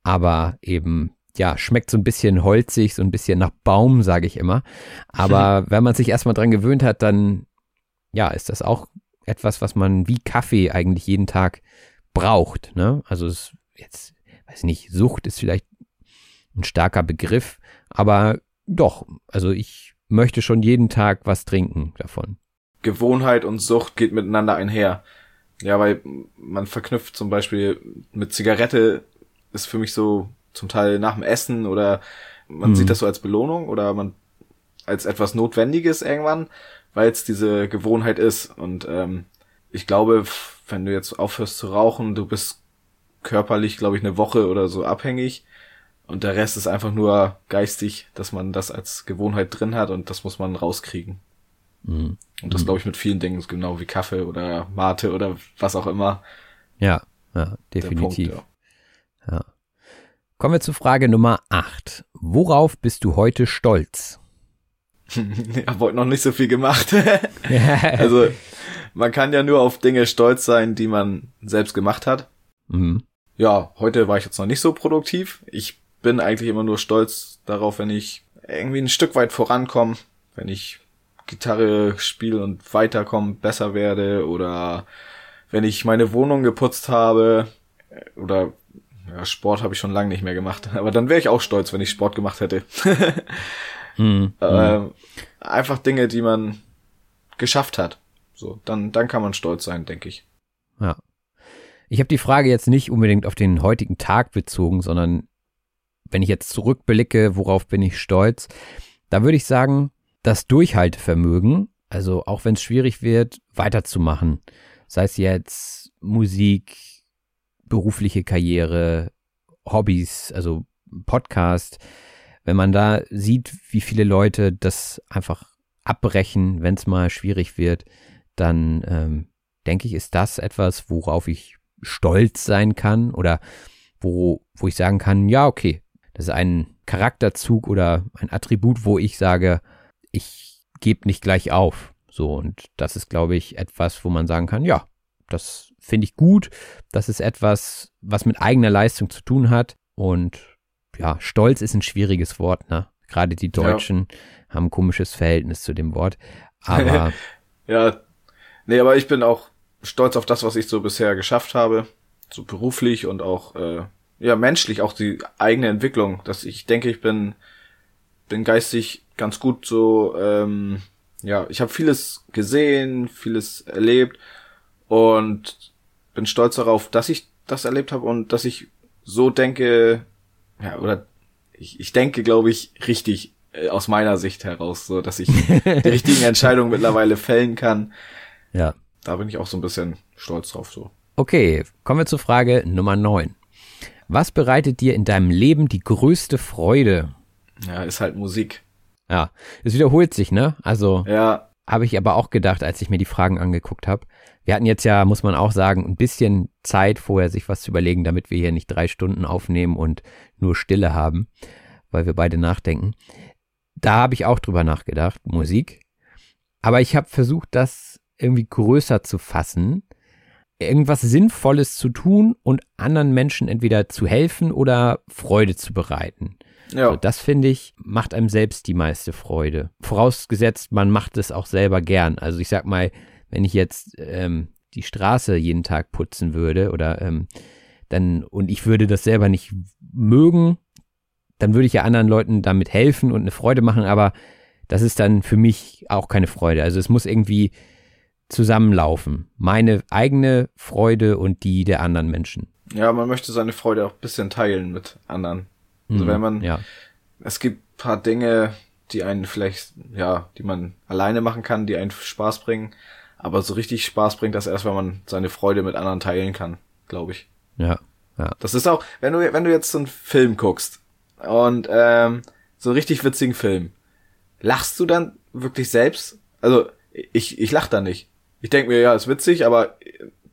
aber eben, ja, schmeckt so ein bisschen holzig, so ein bisschen nach Baum, sage ich immer. Aber (laughs) wenn man sich erstmal dran gewöhnt hat, dann, ja, ist das auch etwas, was man wie Kaffee eigentlich jeden Tag braucht. Ne? Also es jetzt, weiß nicht, Sucht ist vielleicht ein starker Begriff, aber doch, also ich möchte schon jeden Tag was trinken davon. Gewohnheit und Sucht geht miteinander einher. Ja, weil man verknüpft zum Beispiel mit Zigarette ist für mich so zum Teil nach dem Essen oder man Mhm. sieht das so als Belohnung oder man als etwas Notwendiges irgendwann, weil es diese Gewohnheit ist. Und ähm, ich glaube, wenn du jetzt aufhörst zu rauchen, du bist körperlich, glaube ich, eine Woche oder so abhängig. Und der Rest ist einfach nur geistig, dass man das als Gewohnheit drin hat und das muss man rauskriegen. Mhm. Und das glaube ich mit vielen Dingen, genau wie Kaffee oder Mate oder was auch immer. Ja, ja, definitiv. Punkt, ja. Kommen wir zu Frage Nummer 8. Worauf bist du heute stolz? (laughs) ja. Ich habe heute noch nicht so viel gemacht. (laughs) also man kann ja nur auf Dinge stolz sein, die man selbst gemacht hat. Mhm. Ja, heute war ich jetzt noch nicht so produktiv. Ich bin eigentlich immer nur stolz darauf, wenn ich irgendwie ein Stück weit vorankomme, wenn ich Gitarre spiele und weiterkomme, besser werde oder wenn ich meine Wohnung geputzt habe äh, oder ja, Sport habe ich schon lange nicht mehr gemacht. (laughs) Aber dann wäre ich auch stolz, wenn ich Sport gemacht hätte. Mhm. (laughs) (laughs) ähm, einfach Dinge, die man geschafft hat. So, dann, dann kann man stolz sein, denke ich. Ja. Ich habe die Frage jetzt nicht unbedingt auf den heutigen Tag bezogen, sondern wenn ich jetzt zurückblicke, worauf bin ich stolz, da würde ich sagen, das Durchhaltevermögen, also auch wenn es schwierig wird, weiterzumachen. Sei es jetzt Musik, berufliche Karriere, Hobbys, also Podcast. Wenn man da sieht, wie viele Leute das einfach abbrechen, wenn es mal schwierig wird, dann ähm, denke ich, ist das etwas, worauf ich stolz sein kann oder wo, wo ich sagen kann, ja, okay, das ist ein Charakterzug oder ein Attribut, wo ich sage, ich gebe nicht gleich auf. So, und das ist, glaube ich, etwas, wo man sagen kann, ja, das finde ich gut. Das ist etwas, was mit eigener Leistung zu tun hat. Und ja, Stolz ist ein schwieriges Wort, ne? Gerade die Deutschen haben ein komisches Verhältnis zu dem Wort. Aber (laughs) Ja, nee, aber ich bin auch stolz auf das, was ich so bisher geschafft habe, so beruflich und auch äh, ja menschlich, auch die eigene Entwicklung. Dass ich denke, ich bin bin geistig ganz gut so. Ähm, ja, ich habe vieles gesehen, vieles erlebt und bin stolz darauf, dass ich das erlebt habe und dass ich so denke, ja, oder ich, ich denke, glaube ich, richtig äh, aus meiner Sicht heraus, so dass ich die (laughs) richtigen Entscheidungen mittlerweile fällen kann. Ja. Da bin ich auch so ein bisschen stolz drauf, so. Okay, kommen wir zur Frage Nummer 9. Was bereitet dir in deinem Leben die größte Freude? Ja, ist halt Musik. Ja, es wiederholt sich, ne? Also Ja, habe ich aber auch gedacht, als ich mir die Fragen angeguckt habe. Wir hatten jetzt ja, muss man auch sagen, ein bisschen Zeit vorher, sich was zu überlegen, damit wir hier nicht drei Stunden aufnehmen und nur Stille haben, weil wir beide nachdenken. Da habe ich auch drüber nachgedacht, Musik. Aber ich habe versucht, das irgendwie größer zu fassen, irgendwas Sinnvolles zu tun und anderen Menschen entweder zu helfen oder Freude zu bereiten. Ja. Also das finde ich, macht einem selbst die meiste Freude. Vorausgesetzt, man macht es auch selber gern. Also ich sag mal, wenn ich jetzt ähm, die Straße jeden Tag putzen würde oder ähm, dann und ich würde das selber nicht mögen, dann würde ich ja anderen Leuten damit helfen und eine Freude machen, aber das ist dann für mich auch keine Freude. Also es muss irgendwie zusammenlaufen. Meine eigene Freude und die der anderen Menschen. ja, man möchte seine Freude auch ein bisschen teilen mit anderen. Also Mhm, wenn man, ja. es gibt ein paar Dinge, die einen vielleicht, ja, die man alleine machen kann, die einen Spaß bringen. Aber so richtig Spaß bringt das erst, wenn man seine Freude mit anderen teilen kann, glaube ich. Ja, ja. Das ist auch, wenn du, wenn du jetzt so einen Film guckst und ähm, so einen richtig witzigen Film, lachst du dann wirklich selbst? Also ich, ich lach da nicht. Ich denk mir, ja, ist witzig, aber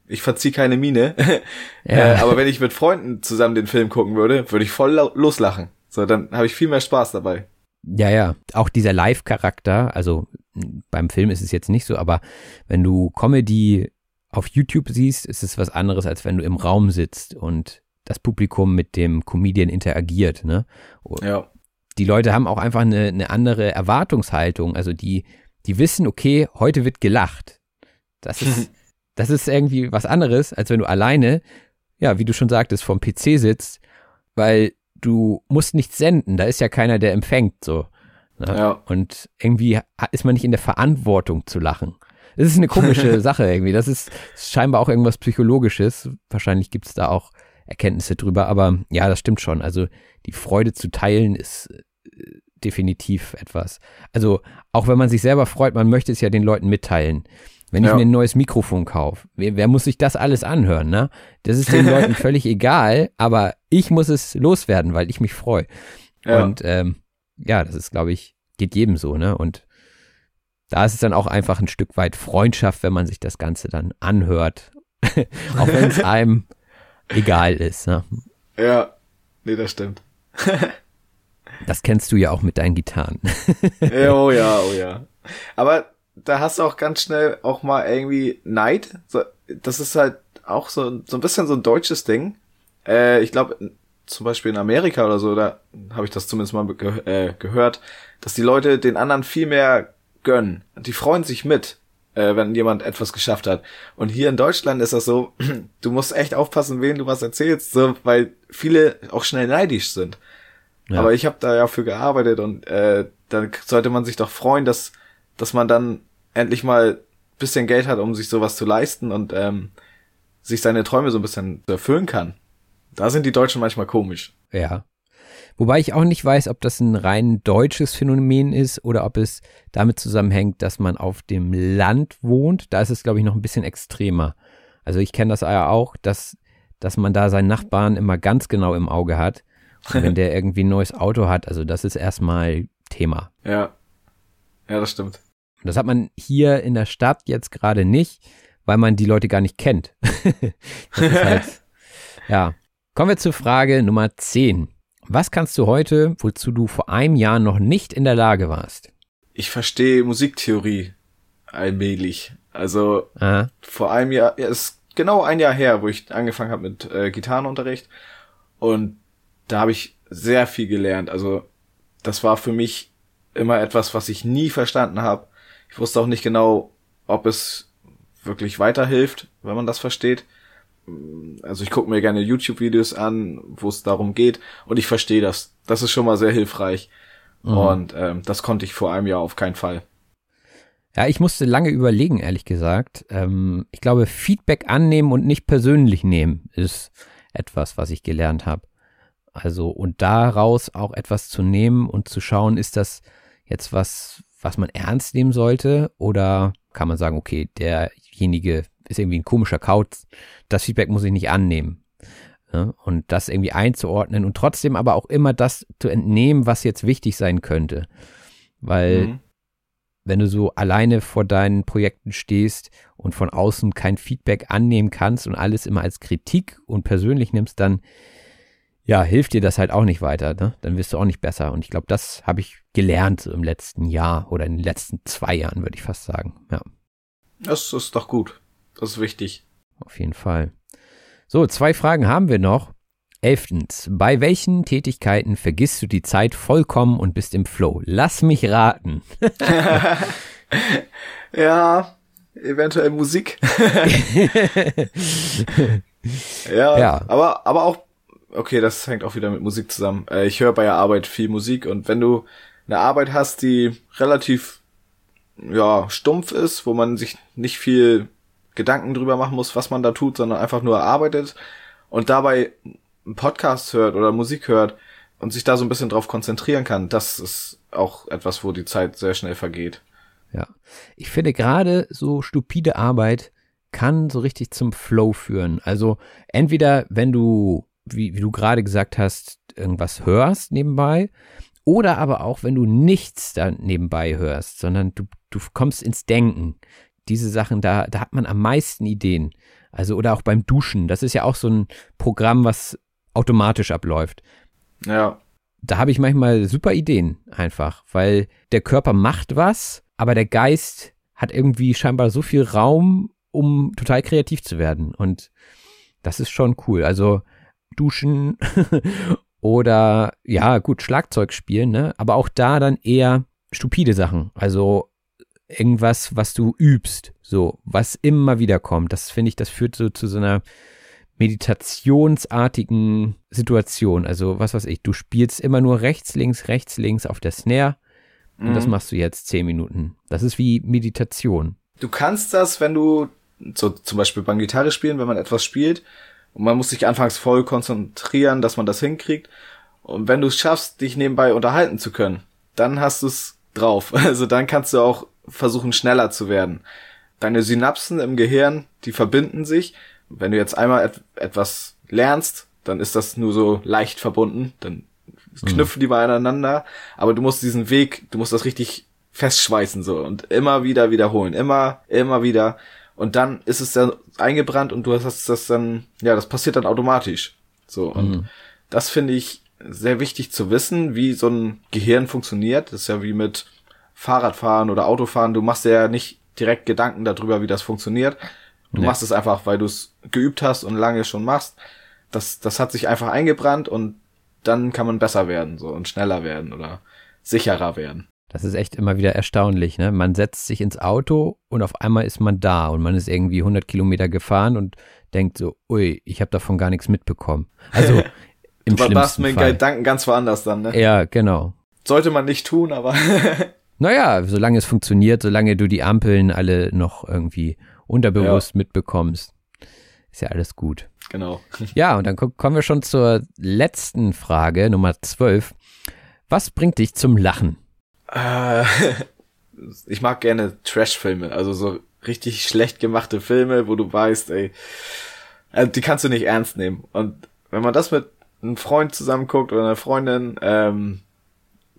ich verzieh keine Miene. (laughs) Ja. äh, aber wenn ich mit Freunden zusammen den Film gucken würde, würde ich voll loslachen. So, dann habe ich viel mehr Spaß dabei. Ja, ja. Auch dieser Live-Charakter, also beim Film ist es jetzt nicht so, aber wenn du Comedy auf YouTube siehst, ist es was anderes, als wenn du im Raum sitzt und das Publikum mit dem Comedian interagiert, ne? Ja. Die Leute haben auch einfach eine, eine andere Erwartungshaltung. Also die, die wissen, okay, heute wird gelacht. Das ist, (laughs) das ist irgendwie was anderes, als wenn du alleine, ja, wie du schon sagtest, vom PC sitzt, weil du musst nichts senden. Da ist ja keiner, der empfängt, so. Ne? Ja. Und irgendwie ist man nicht in der Verantwortung zu lachen. Das ist eine komische (laughs) Sache irgendwie. Das ist scheinbar auch irgendwas Psychologisches. Wahrscheinlich gibt es da auch Erkenntnisse drüber. Aber ja, das stimmt schon. Also die Freude zu teilen ist äh, definitiv etwas. Also auch wenn man sich selber freut, man möchte es ja den Leuten mitteilen. Wenn ich Ja. mir ein neues Mikrofon kaufe, wer, wer muss sich das alles anhören, ne? Das ist den Leuten (laughs) völlig egal, aber ich muss es loswerden, weil ich mich freue. Ja. Und ähm, ja, das ist, glaube ich, geht jedem so, ne? Und da ist es dann auch einfach ein Stück weit Freundschaft, wenn man sich das Ganze dann anhört. (laughs) auch wenn es (laughs) einem egal ist, ne? Ja. Nee, das stimmt. Das kennst du ja auch mit deinen Gitarren. Oh ja, oh ja. Aber da hast du auch ganz schnell auch mal irgendwie Neid. So, das ist halt auch so, so ein bisschen so ein deutsches Ding. Äh, ich glaube, zum Beispiel in Amerika oder so, da habe ich das zumindest mal ge äh, gehört, dass die Leute den anderen viel mehr gönnen. Die freuen sich mit, äh, wenn jemand etwas geschafft hat. Und hier in Deutschland ist das so, (clears throat) du musst echt aufpassen, wen du was erzählst, so, weil viele auch schnell neidisch sind. Ja. Aber ich habe da ja für gearbeitet und äh, dann sollte man sich doch freuen, dass, dass man dann endlich mal bisschen Geld hat, um sich sowas zu leisten und ähm, sich seine Träume so ein bisschen erfüllen kann. Da sind die Deutschen manchmal komisch. Ja. Wobei ich auch nicht weiß, ob das ein rein deutsches Phänomen ist oder ob es damit zusammenhängt, dass man auf dem Land wohnt. Da ist es, glaube ich, noch ein bisschen extremer. Also ich kenne das ja auch, dass, dass man da seinen Nachbarn immer ganz genau im Auge hat. Und wenn (laughs) der irgendwie ein neues Auto hat, also das ist erstmal Thema. Ja. Ja, das stimmt. Und das hat man hier in der Stadt jetzt gerade nicht, weil man die Leute gar nicht kennt. (laughs) halt, (laughs) ja. Kommen wir zur Frage Nummer 10. Was kannst du heute, wozu du vor einem Jahr noch nicht in der Lage warst? Ich verstehe Musiktheorie allmählich. Also Aha. vor einem Jahr, ja, ist genau ein Jahr her, wo ich angefangen habe mit äh, Gitarrenunterricht. Und da habe ich sehr viel gelernt. Also das war für mich immer etwas, was ich nie verstanden habe. Ich wusste auch nicht genau, ob es wirklich weiterhilft, wenn man das versteht. Also ich gucke mir gerne YouTube-Videos an, wo es darum geht, und ich verstehe das. Das ist schon mal sehr hilfreich. Und ähm, das konnte ich vor einem Jahr auf keinen Fall. Ja, ich musste lange überlegen, ehrlich gesagt. Ähm, ich glaube, Feedback annehmen und nicht persönlich nehmen ist etwas, was ich gelernt habe. Also und daraus auch etwas zu nehmen und zu schauen, ist das jetzt was, was man ernst nehmen sollte oder kann man sagen, okay, derjenige ist irgendwie ein komischer Kauz, das Feedback muss ich nicht annehmen. Ja, und das irgendwie einzuordnen und trotzdem aber auch immer das zu entnehmen, was jetzt wichtig sein könnte. Weil mhm. wenn du so alleine vor deinen Projekten stehst und von außen kein Feedback annehmen kannst und alles immer als Kritik und persönlich nimmst, dann ja, hilft dir das halt auch nicht weiter. Ne? Dann wirst du auch nicht besser. Und ich glaube, das habe ich gelernt so im letzten Jahr oder in den letzten zwei Jahren, würde ich fast sagen. Ja. Das ist doch gut. Das ist wichtig. Auf jeden Fall. So, zwei Fragen haben wir noch. Elftens, bei welchen Tätigkeiten vergisst du die Zeit vollkommen und bist im Flow? Lass mich raten. (laughs) ja, eventuell Musik. (laughs) ja, ja, aber aber auch okay, das hängt auch wieder mit Musik zusammen. Äh, ich höre bei der Arbeit viel Musik und wenn du eine Arbeit hast, die relativ ja stumpf ist, wo man sich nicht viel Gedanken drüber machen muss, was man da tut, sondern einfach nur arbeitet und dabei einen Podcast hört oder Musik hört und sich da so ein bisschen drauf konzentrieren kann, das ist auch etwas, wo die Zeit sehr schnell vergeht. Ja, ich finde gerade so stupide Arbeit kann so richtig zum Flow führen. Also entweder wenn du wie, wie du gerade gesagt hast, irgendwas hörst nebenbei. Oder aber auch, wenn du nichts da nebenbei hörst, sondern du, du kommst ins Denken. Diese Sachen, da, da hat man am meisten Ideen. Also, oder auch beim Duschen. Das ist ja auch so ein Programm, was automatisch abläuft. Ja. Da habe ich manchmal super Ideen einfach, weil der Körper macht was, aber der Geist hat irgendwie scheinbar so viel Raum, um total kreativ zu werden. Und das ist schon cool. Also, duschen (laughs) oder ja, gut, Schlagzeug spielen, ne? Aber auch da dann eher stupide Sachen. Also irgendwas, was du übst, so, was immer wieder kommt. Das finde ich, das führt so zu so einer meditationsartigen Situation. Also, was weiß ich, du spielst immer nur rechts, links, rechts, links auf der Snare. Und mhm. das machst du jetzt zehn Minuten. Das ist wie Meditation. Du kannst das, wenn du so zum Beispiel beim Gitarre spielen, wenn man etwas spielt und man muss sich anfangs voll konzentrieren, dass man das hinkriegt. Und wenn du es schaffst, dich nebenbei unterhalten zu können, dann hast du es drauf. (laughs) Also dann kannst du auch versuchen, schneller zu werden. Deine Synapsen im Gehirn, die verbinden sich. Wenn du jetzt einmal et etwas lernst, dann ist das nur so leicht verbunden. Dann mhm. knüpfen die mal aneinander. Aber du musst diesen Weg, du musst das richtig festschweißen so und immer wieder wiederholen. Immer, immer wieder. Und dann ist es dann eingebrannt und du hast das dann, ja, das passiert dann automatisch. So, und mhm. das finde ich sehr wichtig zu wissen, wie so ein Gehirn funktioniert. Das ist ja wie mit Fahrradfahren oder Autofahren. Du machst ja nicht direkt Gedanken darüber, wie das funktioniert. Du nee. machst es einfach, weil du es geübt hast und lange schon machst. Das, das hat sich einfach eingebrannt und dann kann man besser werden, so, und schneller werden oder sicherer werden. Das ist echt immer wieder erstaunlich. Ne? Man setzt sich ins Auto und auf einmal ist man da und man ist irgendwie 100 Kilometer gefahren und denkt so, ui, ich habe davon gar nichts mitbekommen. Also (laughs) im du warst mit Gedanken ganz woanders dann, ne? Ja, genau. Sollte man nicht tun, aber. (laughs) naja, solange es funktioniert, solange du die Ampeln alle noch irgendwie unterbewusst ja. mitbekommst, ist ja alles gut. Genau. (laughs) Ja, und dann kommen wir schon zur letzten Frage, Nummer 12. Was bringt dich zum Lachen? Äh, (laughs) ich mag gerne Trash-Filme, also so richtig schlecht gemachte Filme, wo du weißt, ey, äh, die kannst du nicht ernst nehmen. Und wenn man das mit einem Freund zusammen guckt oder einer Freundin, ähm,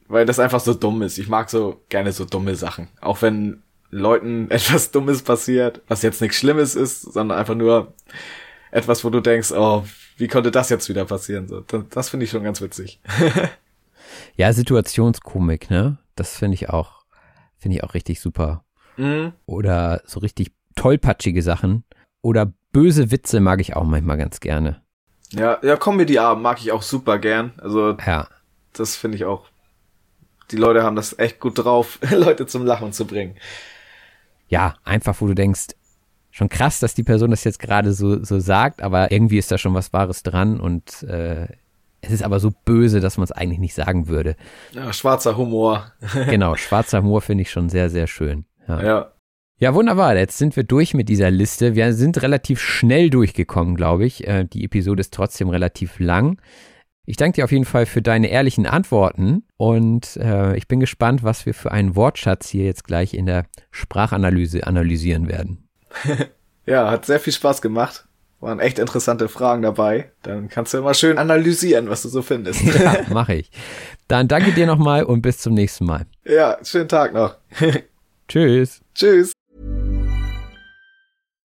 weil das einfach so dumm ist. Ich mag so gerne so dumme Sachen. Auch wenn Leuten (laughs) etwas Dummes passiert, was jetzt nichts Schlimmes ist, sondern einfach nur etwas, wo du denkst, oh, wie konnte das jetzt wieder passieren? So, das, das finde ich schon ganz witzig. (laughs) ja, Situationskomik, ne? Das finde ich auch, finde ich auch richtig super. Mhm. Oder so richtig tollpatschige Sachen. Oder böse Witze mag ich auch manchmal ganz gerne. Ja, ja, Comedy-Abend mag ich auch super gern. Also, ja. das finde ich auch. Die Leute haben das echt gut drauf, (laughs) Leute zum Lachen zu bringen. Ja, einfach, wo du denkst, schon krass, dass die Person das jetzt gerade so, so sagt, aber irgendwie ist da schon was Wahres dran und äh, es ist aber so böse, dass man es eigentlich nicht sagen würde. Ja, schwarzer Humor. (laughs) genau, schwarzer Humor finde ich schon sehr, sehr schön. Ja. ja. Ja, wunderbar. Jetzt sind wir durch mit dieser Liste. Wir sind relativ schnell durchgekommen, glaube ich. Äh, die Episode ist trotzdem relativ lang. Ich danke dir auf jeden Fall für deine ehrlichen Antworten und äh, ich bin gespannt, was wir für einen Wortschatz hier jetzt gleich in der Sprachanalyse analysieren werden. (laughs) ja, hat sehr viel Spaß gemacht. Waren echt interessante Fragen dabei. Dann kannst du immer schön analysieren, was du so findest. (laughs) ja, (laughs) mache ich. Dann danke dir nochmal und bis zum nächsten Mal. Ja, schönen Tag noch. (laughs) Tschüss. Tschüss.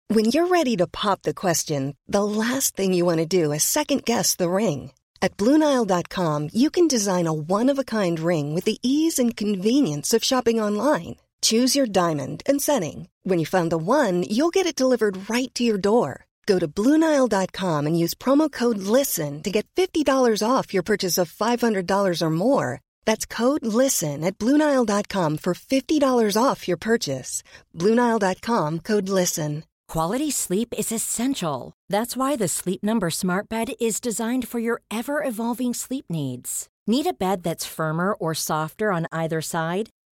When you're ready to pop the question, the last thing you want to do is second guess the ring. At BlueNile.com, you can design a one-of-a-kind ring with the ease and convenience of shopping online. Choose your diamond and setting. When you find the one, you'll get it delivered right to your door. Go to Bluenile.com and use promo code LISTEN to get $50 off your purchase of $500 or more. That's code LISTEN at Bluenile.com for $50 off your purchase. Bluenile.com code LISTEN. Quality sleep is essential. That's why the Sleep Number Smart Bed is designed for your ever evolving sleep needs. Need a bed that's firmer or softer on either side?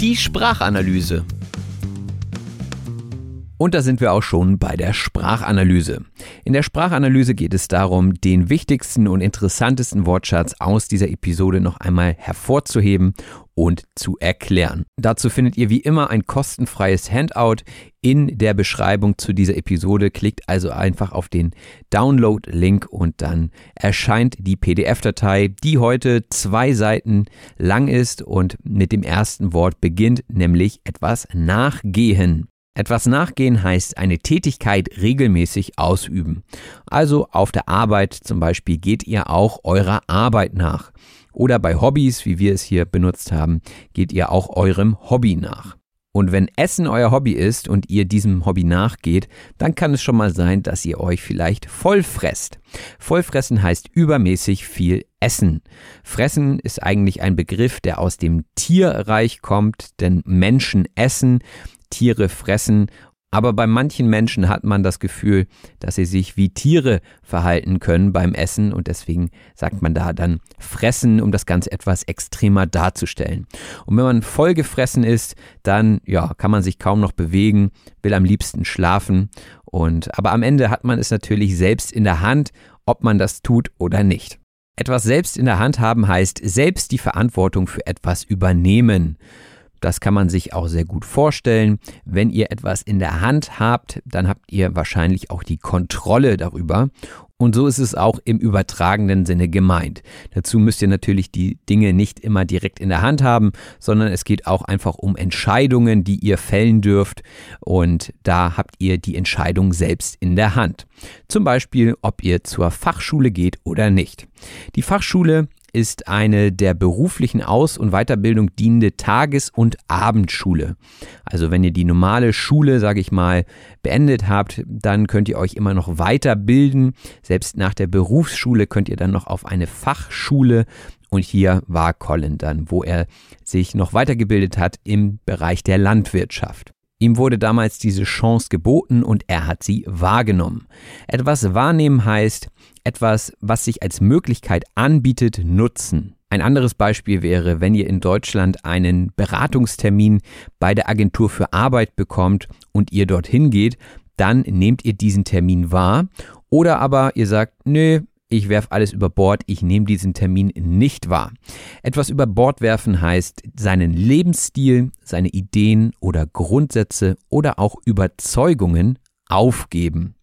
Die Sprachanalyse. Und da sind wir auch schon bei der Sprachanalyse. In der Sprachanalyse geht es darum, den wichtigsten und interessantesten Wortschatz aus dieser Episode noch einmal hervorzuheben und zu erklären. Dazu findet ihr wie immer ein kostenfreies Handout in der Beschreibung zu dieser Episode. Klickt also einfach auf den Download-Link und dann erscheint die PDF-Datei, die heute zwei Seiten lang ist und mit dem ersten Wort beginnt, nämlich etwas nachgehen. Etwas nachgehen heißt eine Tätigkeit regelmäßig ausüben. Also auf der Arbeit zum Beispiel geht ihr auch eurer Arbeit nach. Oder bei Hobbys, wie wir es hier benutzt haben, geht ihr auch eurem Hobby nach. Und wenn Essen euer Hobby ist und ihr diesem Hobby nachgeht, dann kann es schon mal sein, dass ihr euch vielleicht vollfresst. Vollfressen heißt übermäßig viel essen. Fressen ist eigentlich ein Begriff, der aus dem Tierreich kommt, denn Menschen essen, Tiere fressen aber bei manchen Menschen hat man das Gefühl, dass sie sich wie Tiere verhalten können beim Essen und deswegen sagt man da dann fressen, um das Ganze etwas extremer darzustellen. Und wenn man voll gefressen ist, dann ja, kann man sich kaum noch bewegen, will am liebsten schlafen und aber am Ende hat man es natürlich selbst in der Hand, ob man das tut oder nicht. Etwas selbst in der Hand haben heißt selbst die Verantwortung für etwas übernehmen. Das kann man sich auch sehr gut vorstellen. Wenn ihr etwas in der Hand habt, dann habt ihr wahrscheinlich auch die Kontrolle darüber. Und so ist es auch im übertragenen Sinne gemeint. Dazu müsst ihr natürlich die Dinge nicht immer direkt in der Hand haben, sondern es geht auch einfach um Entscheidungen, die ihr fällen dürft. Und da habt ihr die Entscheidung selbst in der Hand. Zum Beispiel, ob ihr zur Fachschule geht oder nicht. Die Fachschule ist eine der beruflichen Aus- und Weiterbildung dienende Tages- und Abendschule. Also wenn ihr die normale Schule, sage ich mal, beendet habt, dann könnt ihr euch immer noch weiterbilden. Selbst nach der Berufsschule könnt ihr dann noch auf eine Fachschule und hier war Colin dann, wo er sich noch weitergebildet hat im Bereich der Landwirtschaft. Ihm wurde damals diese Chance geboten und er hat sie wahrgenommen. Etwas wahrnehmen heißt, etwas, was sich als Möglichkeit anbietet, nutzen. Ein anderes Beispiel wäre, wenn ihr in Deutschland einen Beratungstermin bei der Agentur für Arbeit bekommt und ihr dorthin geht, dann nehmt ihr diesen Termin wahr. Oder aber ihr sagt, nö, ich werfe alles über Bord, ich nehme diesen Termin nicht wahr. Etwas über Bord werfen heißt, seinen Lebensstil, seine Ideen oder Grundsätze oder auch Überzeugungen aufgeben.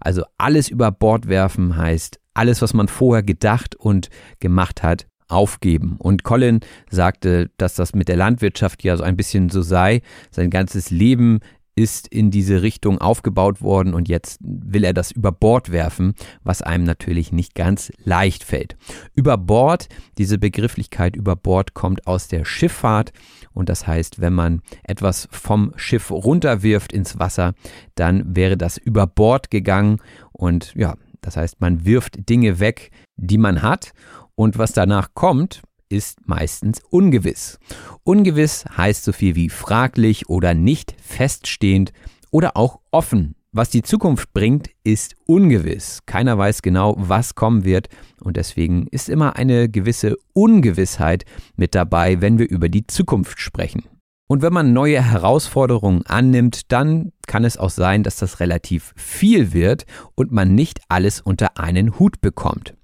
Also alles über Bord werfen heißt, alles, was man vorher gedacht und gemacht hat, aufgeben. Und Colin sagte, dass das mit der Landwirtschaft ja so ein bisschen so sei. Sein ganzes Leben ist in diese Richtung aufgebaut worden und jetzt will er das über Bord werfen, was einem natürlich nicht ganz leicht fällt. Über Bord, diese Begrifflichkeit über Bord kommt aus der Schifffahrt und das heißt, wenn man etwas vom Schiff runterwirft ins Wasser, dann wäre das über Bord gegangen und ja, das heißt, man wirft Dinge weg, die man hat und was danach kommt, ist meistens ungewiss. Ungewiss heißt so viel wie fraglich oder nicht feststehend oder auch offen. Was die Zukunft bringt, ist ungewiss. Keiner weiß genau, was kommen wird und deswegen ist immer eine gewisse Ungewissheit mit dabei, wenn wir über die Zukunft sprechen. Und wenn man neue Herausforderungen annimmt, dann kann es auch sein, dass das relativ viel wird und man nicht alles unter einen Hut bekommt.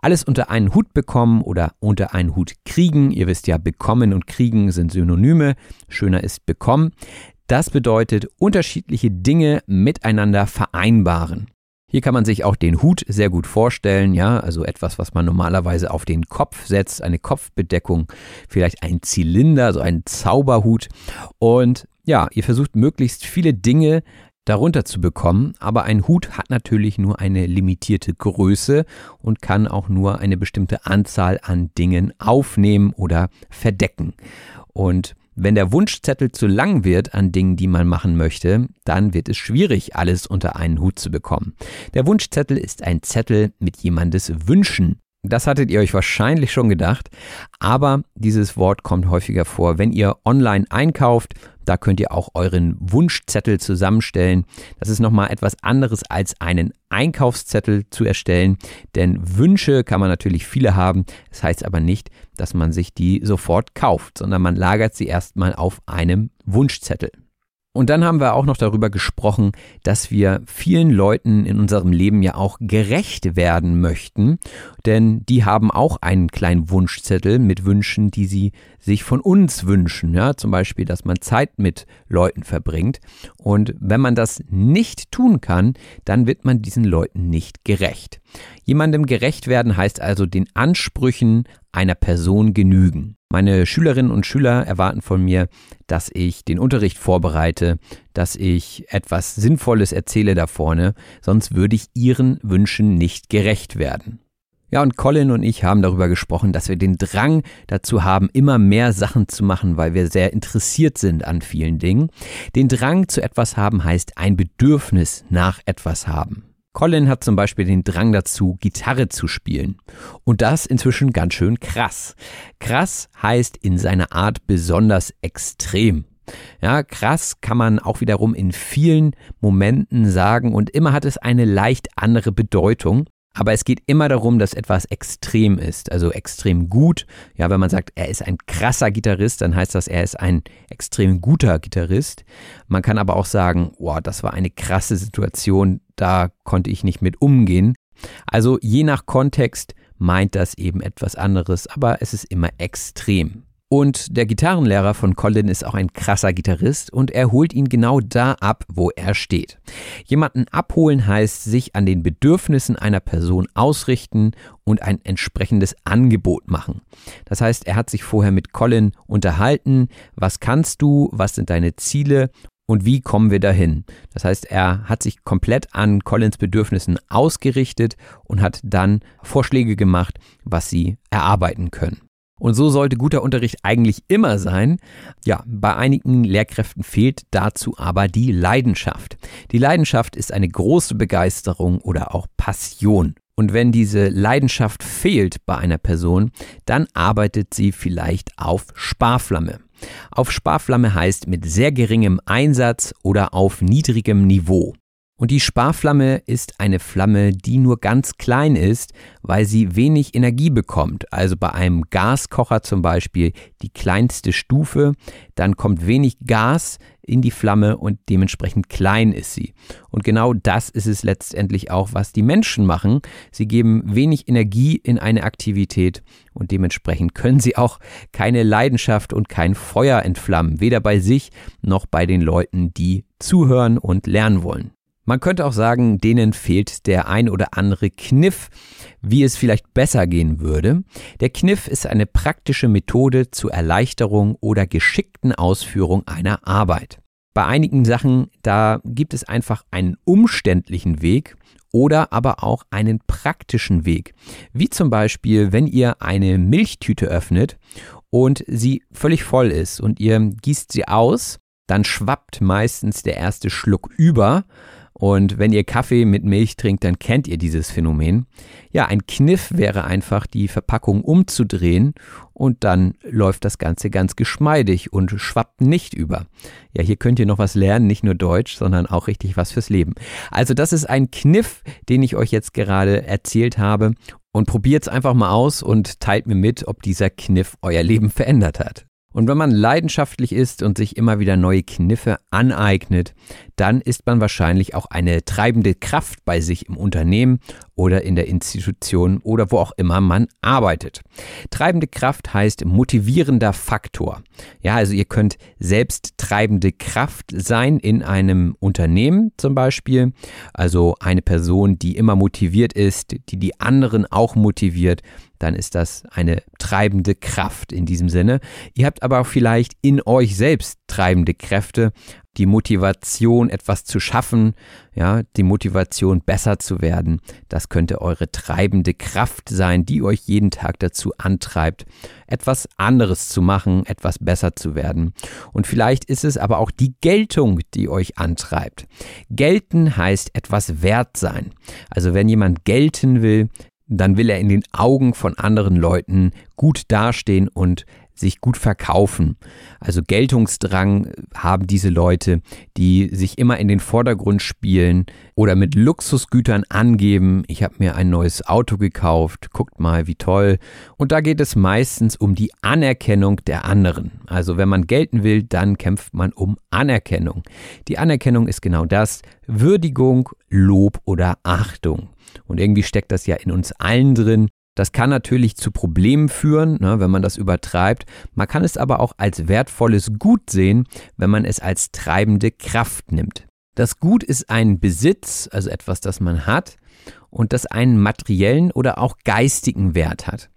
Alles unter einen Hut bekommen oder unter einen Hut kriegen, ihr wisst ja, bekommen und kriegen sind Synonyme, schöner ist bekommen, das bedeutet unterschiedliche Dinge miteinander vereinbaren. Hier kann man sich auch den Hut sehr gut vorstellen, ja, also etwas, was man normalerweise auf den Kopf setzt, eine Kopfbedeckung, vielleicht ein Zylinder, so ein Zauberhut. Und ja, ihr versucht möglichst viele Dinge darunter zu bekommen, aber ein Hut hat natürlich nur eine limitierte Größe und kann auch nur eine bestimmte Anzahl an Dingen aufnehmen oder verdecken. Und wenn der Wunschzettel zu lang wird an Dingen, die man machen möchte, dann wird es schwierig, alles unter einen Hut zu bekommen. Der Wunschzettel ist ein Zettel mit jemandes Wünschen. Das hattet ihr euch wahrscheinlich schon gedacht, aber dieses Wort kommt häufiger vor, wenn ihr online einkauft, da könnt ihr auch euren Wunschzettel zusammenstellen. Das ist nochmal etwas anderes als einen Einkaufszettel zu erstellen, denn Wünsche kann man natürlich viele haben. Das heißt aber nicht, dass man sich die sofort kauft, sondern man lagert sie erstmal auf einem Wunschzettel. Und dann haben wir auch noch darüber gesprochen, dass wir vielen Leuten in unserem Leben ja auch gerecht werden möchten, denn die haben auch einen kleinen Wunschzettel mit Wünschen, die sie sich von uns wünschen. Ja, zum Beispiel, dass man Zeit mit Leuten verbringt. Und wenn man das nicht tun kann, dann wird man diesen Leuten nicht gerecht. Jemandem gerecht werden heißt also den Ansprüchen einer Person genügen. Meine Schülerinnen und Schüler erwarten von mir, dass ich den Unterricht vorbereite, dass ich etwas Sinnvolles erzähle da vorne, sonst würde ich ihren Wünschen nicht gerecht werden. Ja, und Colin und ich haben darüber gesprochen, dass wir den Drang dazu haben, immer mehr Sachen zu machen, weil wir sehr interessiert sind an vielen Dingen. Den Drang zu etwas haben heißt ein Bedürfnis nach etwas haben. Colin hat zum Beispiel den Drang dazu, Gitarre zu spielen. Und das inzwischen ganz schön krass. Krass heißt in seiner Art besonders extrem. Ja, krass kann man auch wiederum in vielen Momenten sagen und immer hat es eine leicht andere Bedeutung. Aber es geht immer darum, dass etwas extrem ist, also extrem gut. Ja, wenn man sagt, er ist ein krasser Gitarrist, dann heißt das, er ist ein extrem guter Gitarrist. Man kann aber auch sagen, wow, das war eine krasse Situation, da konnte ich nicht mit umgehen. Also je nach Kontext meint das eben etwas anderes, aber es ist immer extrem. Und der Gitarrenlehrer von Colin ist auch ein krasser Gitarrist und er holt ihn genau da ab, wo er steht. Jemanden abholen heißt sich an den Bedürfnissen einer Person ausrichten und ein entsprechendes Angebot machen. Das heißt, er hat sich vorher mit Colin unterhalten, was kannst du, was sind deine Ziele und wie kommen wir dahin? Das heißt, er hat sich komplett an Collins Bedürfnissen ausgerichtet und hat dann Vorschläge gemacht, was sie erarbeiten können. Und so sollte guter Unterricht eigentlich immer sein. Ja, bei einigen Lehrkräften fehlt dazu aber die Leidenschaft. Die Leidenschaft ist eine große Begeisterung oder auch Passion. Und wenn diese Leidenschaft fehlt bei einer Person, dann arbeitet sie vielleicht auf Sparflamme. Auf Sparflamme heißt mit sehr geringem Einsatz oder auf niedrigem Niveau. Und die Sparflamme ist eine Flamme, die nur ganz klein ist, weil sie wenig Energie bekommt. Also bei einem Gaskocher zum Beispiel die kleinste Stufe, dann kommt wenig Gas in die Flamme und dementsprechend klein ist sie. Und genau das ist es letztendlich auch, was die Menschen machen. Sie geben wenig Energie in eine Aktivität und dementsprechend können sie auch keine Leidenschaft und kein Feuer entflammen, weder bei sich noch bei den Leuten, die zuhören und lernen wollen. Man könnte auch sagen, denen fehlt der ein oder andere Kniff, wie es vielleicht besser gehen würde. Der Kniff ist eine praktische Methode zur Erleichterung oder geschickten Ausführung einer Arbeit. Bei einigen Sachen, da gibt es einfach einen umständlichen Weg oder aber auch einen praktischen Weg. Wie zum Beispiel, wenn ihr eine Milchtüte öffnet und sie völlig voll ist und ihr gießt sie aus, dann schwappt meistens der erste Schluck über und wenn ihr Kaffee mit Milch trinkt, dann kennt ihr dieses Phänomen. Ja, ein Kniff wäre einfach, die Verpackung umzudrehen und dann läuft das Ganze ganz geschmeidig und schwappt nicht über. Ja, hier könnt ihr noch was lernen, nicht nur Deutsch, sondern auch richtig was fürs Leben. Also das ist ein Kniff, den ich euch jetzt gerade erzählt habe und probiert es einfach mal aus und teilt mir mit, ob dieser Kniff euer Leben verändert hat. Und wenn man leidenschaftlich ist und sich immer wieder neue Kniffe aneignet, dann ist man wahrscheinlich auch eine treibende Kraft bei sich im Unternehmen oder in der Institution oder wo auch immer man arbeitet. Treibende Kraft heißt motivierender Faktor. Ja, also ihr könnt selbst treibende Kraft sein in einem Unternehmen zum Beispiel. Also eine Person, die immer motiviert ist, die die anderen auch motiviert dann ist das eine treibende Kraft in diesem Sinne. Ihr habt aber vielleicht in euch selbst treibende Kräfte, die Motivation, etwas zu schaffen, ja, die Motivation, besser zu werden. Das könnte eure treibende Kraft sein, die euch jeden Tag dazu antreibt, etwas anderes zu machen, etwas besser zu werden. Und vielleicht ist es aber auch die Geltung, die euch antreibt. Gelten heißt etwas wert sein. Also wenn jemand gelten will, dann will er in den Augen von anderen Leuten gut dastehen und sich gut verkaufen. Also Geltungsdrang haben diese Leute, die sich immer in den Vordergrund spielen oder mit Luxusgütern angeben, ich habe mir ein neues Auto gekauft, guckt mal, wie toll. Und da geht es meistens um die Anerkennung der anderen. Also wenn man gelten will, dann kämpft man um Anerkennung. Die Anerkennung ist genau das, Würdigung, Lob oder Achtung. Und irgendwie steckt das ja in uns allen drin. Das kann natürlich zu Problemen führen, ne, wenn man das übertreibt. Man kann es aber auch als wertvolles Gut sehen, wenn man es als treibende Kraft nimmt. Das Gut ist ein Besitz, also etwas, das man hat und das einen materiellen oder auch geistigen Wert hat.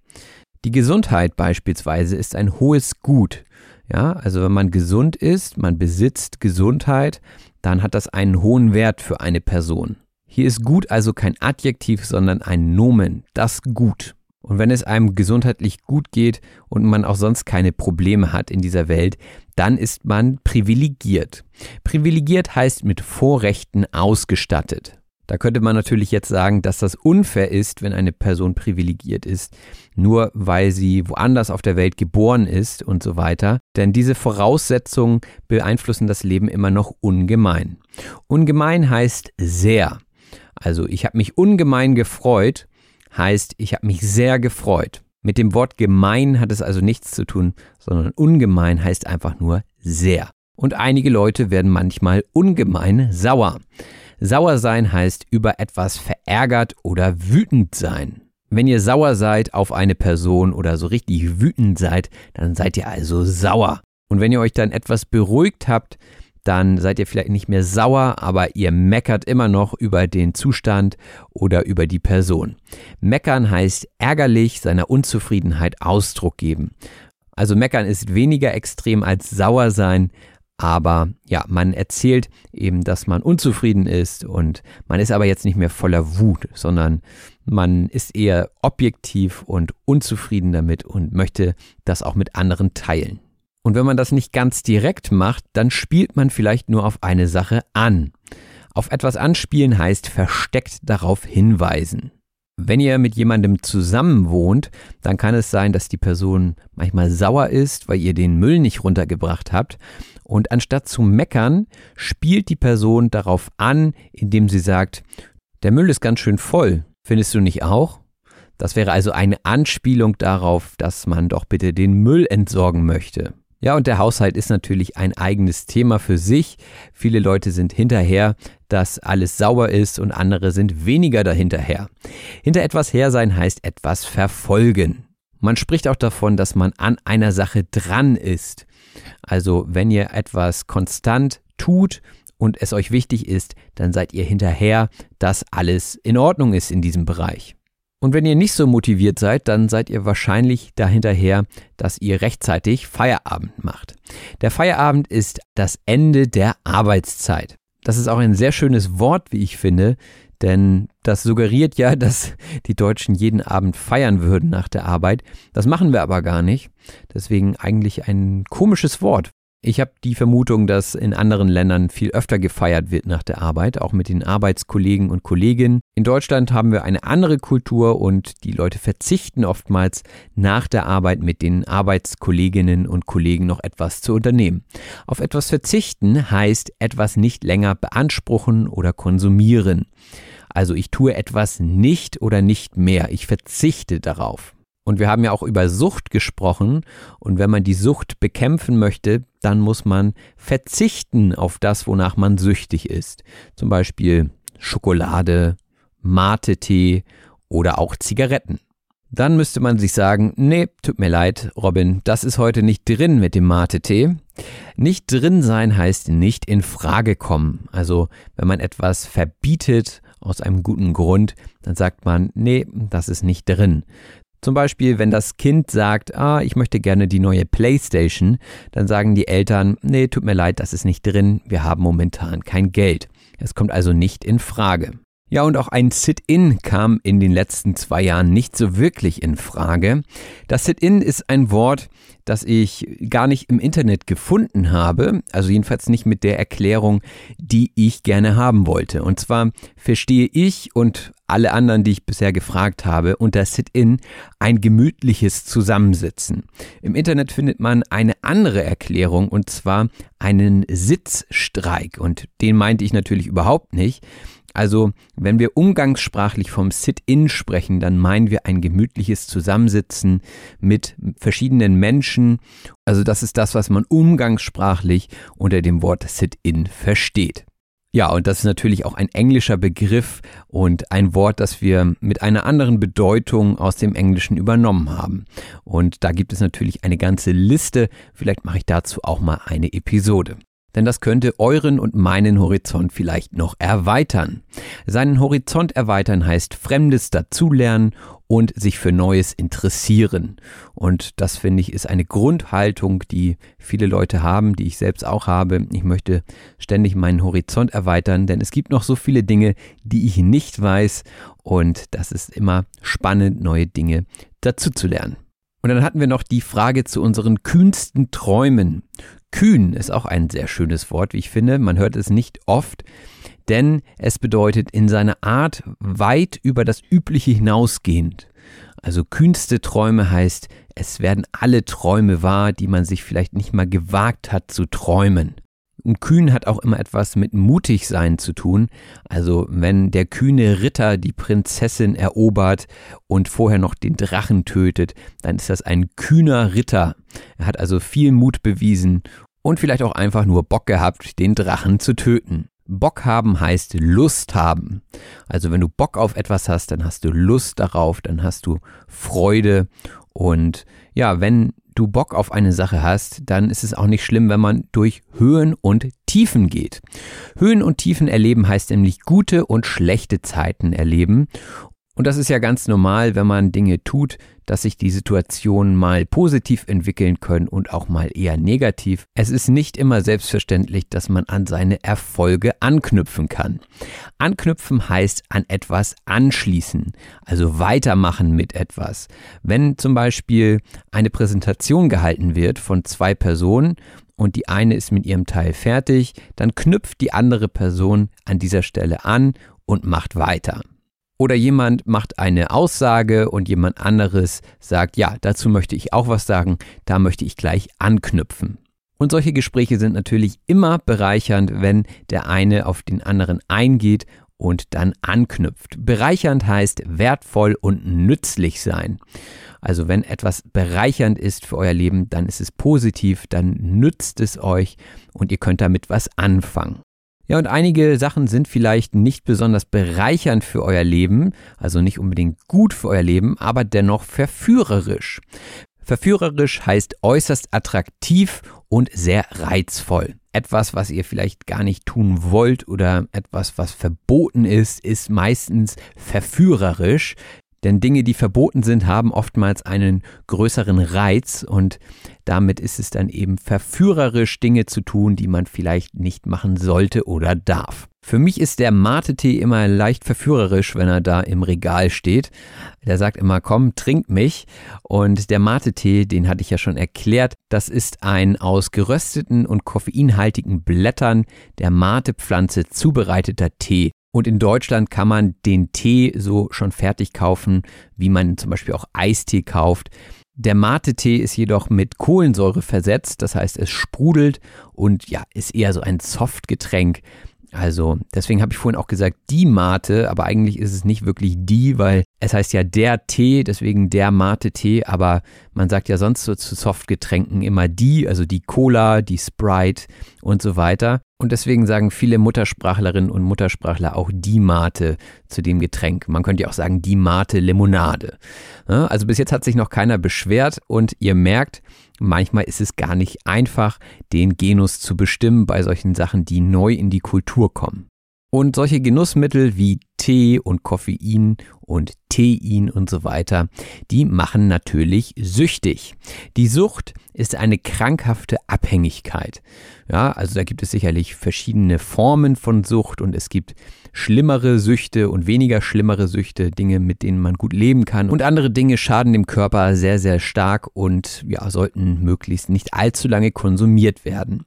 Die Gesundheit beispielsweise ist ein hohes Gut. Ja, also wenn man gesund ist, man besitzt Gesundheit, dann hat das einen hohen Wert für eine Person. Hier ist gut also kein Adjektiv, sondern ein Nomen, das Gut. Und wenn es einem gesundheitlich gut geht und man auch sonst keine Probleme hat in dieser Welt, dann ist man privilegiert. Privilegiert heißt mit Vorrechten ausgestattet. Da könnte man natürlich jetzt sagen, dass das unfair ist, wenn eine Person privilegiert ist, nur weil sie woanders auf der Welt geboren ist und so weiter. Denn diese Voraussetzungen beeinflussen das Leben immer noch ungemein. Ungemein heißt sehr. Also ich habe mich ungemein gefreut, heißt ich habe mich sehr gefreut. Mit dem Wort gemein hat es also nichts zu tun, sondern ungemein heißt einfach nur sehr. Und einige Leute werden manchmal ungemein sauer. Sauer sein heißt über etwas verärgert oder wütend sein. Wenn ihr sauer seid auf eine Person oder so richtig wütend seid, dann seid ihr also sauer. Und wenn ihr euch dann etwas beruhigt habt, dann seid ihr vielleicht nicht mehr sauer, aber ihr meckert immer noch über den Zustand oder über die Person. Meckern heißt ärgerlich seiner Unzufriedenheit Ausdruck geben. Also meckern ist weniger extrem als sauer sein, aber ja, man erzählt eben, dass man unzufrieden ist und man ist aber jetzt nicht mehr voller Wut, sondern man ist eher objektiv und unzufrieden damit und möchte das auch mit anderen teilen. Und wenn man das nicht ganz direkt macht, dann spielt man vielleicht nur auf eine Sache an. Auf etwas anspielen heißt versteckt darauf hinweisen. Wenn ihr mit jemandem zusammen wohnt, dann kann es sein, dass die Person manchmal sauer ist, weil ihr den Müll nicht runtergebracht habt. Und anstatt zu meckern, spielt die Person darauf an, indem sie sagt, der Müll ist ganz schön voll. Findest du nicht auch? Das wäre also eine Anspielung darauf, dass man doch bitte den Müll entsorgen möchte. Ja, und der Haushalt ist natürlich ein eigenes Thema für sich. Viele Leute sind hinterher, dass alles sauber ist und andere sind weniger dahinterher. Hinter etwas her sein heißt etwas verfolgen. Man spricht auch davon, dass man an einer Sache dran ist. Also wenn ihr etwas konstant tut und es euch wichtig ist, dann seid ihr hinterher, dass alles in Ordnung ist in diesem Bereich. Und wenn ihr nicht so motiviert seid, dann seid ihr wahrscheinlich dahinterher, dass ihr rechtzeitig Feierabend macht. Der Feierabend ist das Ende der Arbeitszeit. Das ist auch ein sehr schönes Wort, wie ich finde, denn das suggeriert ja, (laughs) dass die Deutschen jeden Abend feiern würden nach der Arbeit. Das machen wir aber gar nicht. Deswegen eigentlich ein komisches Wort. Ich habe die Vermutung, dass in anderen Ländern viel öfter gefeiert wird nach der Arbeit, auch mit den Arbeitskollegen und Kolleginnen. In Deutschland haben wir eine andere Kultur und die Leute verzichten oftmals nach der Arbeit mit den Arbeitskolleginnen und Kollegen noch etwas zu unternehmen. Auf etwas verzichten heißt etwas nicht länger beanspruchen oder konsumieren. Also ich tue etwas nicht oder nicht mehr, ich verzichte darauf. Und wir haben ja auch über Sucht gesprochen. Und wenn man die Sucht bekämpfen möchte, dann muss man verzichten auf das, wonach man süchtig ist. Zum Beispiel Schokolade, Mate-Tee oder auch Zigaretten. Dann müsste man sich sagen, nee, tut mir leid, Robin, das ist heute nicht drin mit dem Mate-Tee. Nicht drin sein heißt nicht in Frage kommen. Also, wenn man etwas verbietet aus einem guten Grund, dann sagt man, nee, das ist nicht drin. Zum Beispiel, wenn das Kind sagt, ah, ich möchte gerne die neue Playstation, dann sagen die Eltern, nee, tut mir leid, das ist nicht drin, wir haben momentan kein Geld. Es kommt also nicht in Frage. Ja, und auch ein Sit-in kam in den letzten zwei Jahren nicht so wirklich in Frage. Das Sit-in ist ein Wort, das ich gar nicht im Internet gefunden habe, also jedenfalls nicht mit der Erklärung, die ich gerne haben wollte. Und zwar verstehe ich und alle anderen, die ich bisher gefragt habe, unter Sit-in ein gemütliches Zusammensitzen. Im Internet findet man eine andere Erklärung und zwar einen Sitzstreik und den meinte ich natürlich überhaupt nicht. Also, wenn wir umgangssprachlich vom Sit-in sprechen, dann meinen wir ein gemütliches Zusammensitzen mit verschiedenen Menschen. Also, das ist das, was man umgangssprachlich unter dem Wort Sit-in versteht. Ja, und das ist natürlich auch ein englischer Begriff und ein Wort, das wir mit einer anderen Bedeutung aus dem Englischen übernommen haben. Und da gibt es natürlich eine ganze Liste. Vielleicht mache ich dazu auch mal eine Episode denn das könnte euren und meinen Horizont vielleicht noch erweitern. Seinen Horizont erweitern heißt Fremdes dazulernen und sich für Neues interessieren. Und das finde ich ist eine Grundhaltung, die viele Leute haben, die ich selbst auch habe. Ich möchte ständig meinen Horizont erweitern, denn es gibt noch so viele Dinge, die ich nicht weiß und das ist immer spannend, neue Dinge dazu zu lernen. Und dann hatten wir noch die Frage zu unseren kühnsten Träumen. Kühn ist auch ein sehr schönes Wort, wie ich finde. Man hört es nicht oft, denn es bedeutet in seiner Art weit über das Übliche hinausgehend. Also kühnste Träume heißt, es werden alle Träume wahr, die man sich vielleicht nicht mal gewagt hat zu träumen. Und kühn hat auch immer etwas mit mutig sein zu tun. Also wenn der kühne Ritter die Prinzessin erobert und vorher noch den Drachen tötet, dann ist das ein kühner Ritter. Er hat also viel Mut bewiesen und vielleicht auch einfach nur Bock gehabt, den Drachen zu töten. Bock haben heißt Lust haben. Also wenn du Bock auf etwas hast, dann hast du Lust darauf, dann hast du Freude und ja, wenn du Bock auf eine Sache hast, dann ist es auch nicht schlimm, wenn man durch Höhen und Tiefen geht. Höhen und Tiefen erleben heißt nämlich gute und schlechte Zeiten erleben. Und das ist ja ganz normal, wenn man Dinge tut, dass sich die Situationen mal positiv entwickeln können und auch mal eher negativ. Es ist nicht immer selbstverständlich, dass man an seine Erfolge anknüpfen kann. Anknüpfen heißt an etwas anschließen, also weitermachen mit etwas. Wenn zum Beispiel eine Präsentation gehalten wird von zwei Personen und die eine ist mit ihrem Teil fertig, dann knüpft die andere Person an dieser Stelle an und macht weiter. Oder jemand macht eine Aussage und jemand anderes sagt, ja, dazu möchte ich auch was sagen, da möchte ich gleich anknüpfen. Und solche Gespräche sind natürlich immer bereichernd, wenn der eine auf den anderen eingeht und dann anknüpft. Bereichernd heißt wertvoll und nützlich sein. Also wenn etwas bereichernd ist für euer Leben, dann ist es positiv, dann nützt es euch und ihr könnt damit was anfangen. Ja, und einige Sachen sind vielleicht nicht besonders bereichernd für euer Leben, also nicht unbedingt gut für euer Leben, aber dennoch verführerisch. Verführerisch heißt äußerst attraktiv und sehr reizvoll. Etwas, was ihr vielleicht gar nicht tun wollt oder etwas, was verboten ist, ist meistens verführerisch. Denn Dinge, die verboten sind, haben oftmals einen größeren Reiz und damit ist es dann eben verführerisch, Dinge zu tun, die man vielleicht nicht machen sollte oder darf. Für mich ist der Mate-Tee immer leicht verführerisch, wenn er da im Regal steht. Der sagt immer, komm, trink mich. Und der Mate-Tee, den hatte ich ja schon erklärt, das ist ein aus gerösteten und koffeinhaltigen Blättern der Mate-Pflanze zubereiteter Tee. Und in Deutschland kann man den Tee so schon fertig kaufen, wie man zum Beispiel auch Eistee kauft. Der Mate-Tee ist jedoch mit Kohlensäure versetzt, das heißt, es sprudelt und ja, ist eher so ein Softgetränk. Also deswegen habe ich vorhin auch gesagt die Mate, aber eigentlich ist es nicht wirklich die, weil es heißt ja der Tee, deswegen der Mate-Tee, aber man sagt ja sonst so zu Softgetränken immer die, also die Cola, die Sprite und so weiter. Und deswegen sagen viele Muttersprachlerinnen und Muttersprachler auch die Mate zu dem Getränk. Man könnte ja auch sagen die Mate Limonade. Also bis jetzt hat sich noch keiner beschwert und ihr merkt, manchmal ist es gar nicht einfach, den Genus zu bestimmen bei solchen Sachen, die neu in die Kultur kommen. Und solche Genussmittel wie Tee und Koffein und Tein und so weiter, die machen natürlich süchtig. Die Sucht ist eine krankhafte Abhängigkeit. Ja, also da gibt es sicherlich verschiedene Formen von Sucht und es gibt schlimmere Süchte und weniger schlimmere Süchte, Dinge, mit denen man gut leben kann. Und andere Dinge schaden dem Körper sehr, sehr stark und ja, sollten möglichst nicht allzu lange konsumiert werden.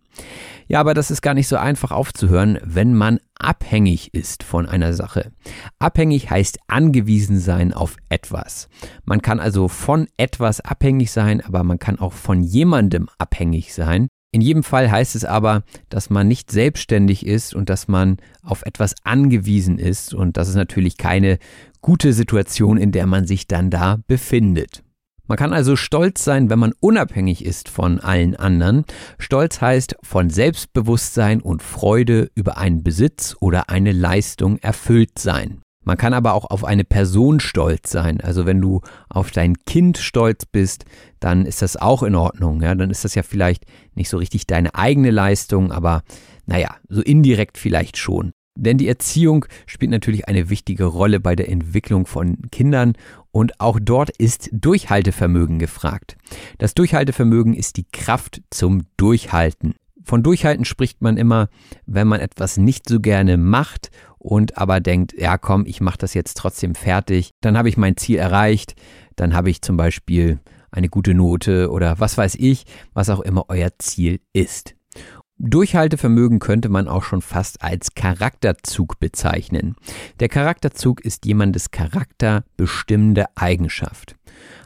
Ja, aber das ist gar nicht so einfach aufzuhören, wenn man abhängig ist von einer Sache. Abhängig heißt angewiesen sein auf etwas. Man kann also von etwas abhängig sein, aber man kann auch von jemandem abhängig sein. In jedem Fall heißt es aber, dass man nicht selbstständig ist und dass man auf etwas angewiesen ist. Und das ist natürlich keine gute Situation, in der man sich dann da befindet. Man kann also stolz sein, wenn man unabhängig ist von allen anderen. Stolz heißt von Selbstbewusstsein und Freude über einen Besitz oder eine Leistung erfüllt sein. Man kann aber auch auf eine Person stolz sein. Also wenn du auf dein Kind stolz bist, dann ist das auch in Ordnung. Ja? Dann ist das ja vielleicht nicht so richtig deine eigene Leistung, aber naja, so indirekt vielleicht schon. Denn die Erziehung spielt natürlich eine wichtige Rolle bei der Entwicklung von Kindern und auch dort ist Durchhaltevermögen gefragt. Das Durchhaltevermögen ist die Kraft zum Durchhalten. Von Durchhalten spricht man immer, wenn man etwas nicht so gerne macht und aber denkt, ja komm, ich mache das jetzt trotzdem fertig, dann habe ich mein Ziel erreicht, dann habe ich zum Beispiel eine gute Note oder was weiß ich, was auch immer euer Ziel ist. Durchhaltevermögen könnte man auch schon fast als Charakterzug bezeichnen. Der Charakterzug ist jemandes Charakter bestimmende Eigenschaft.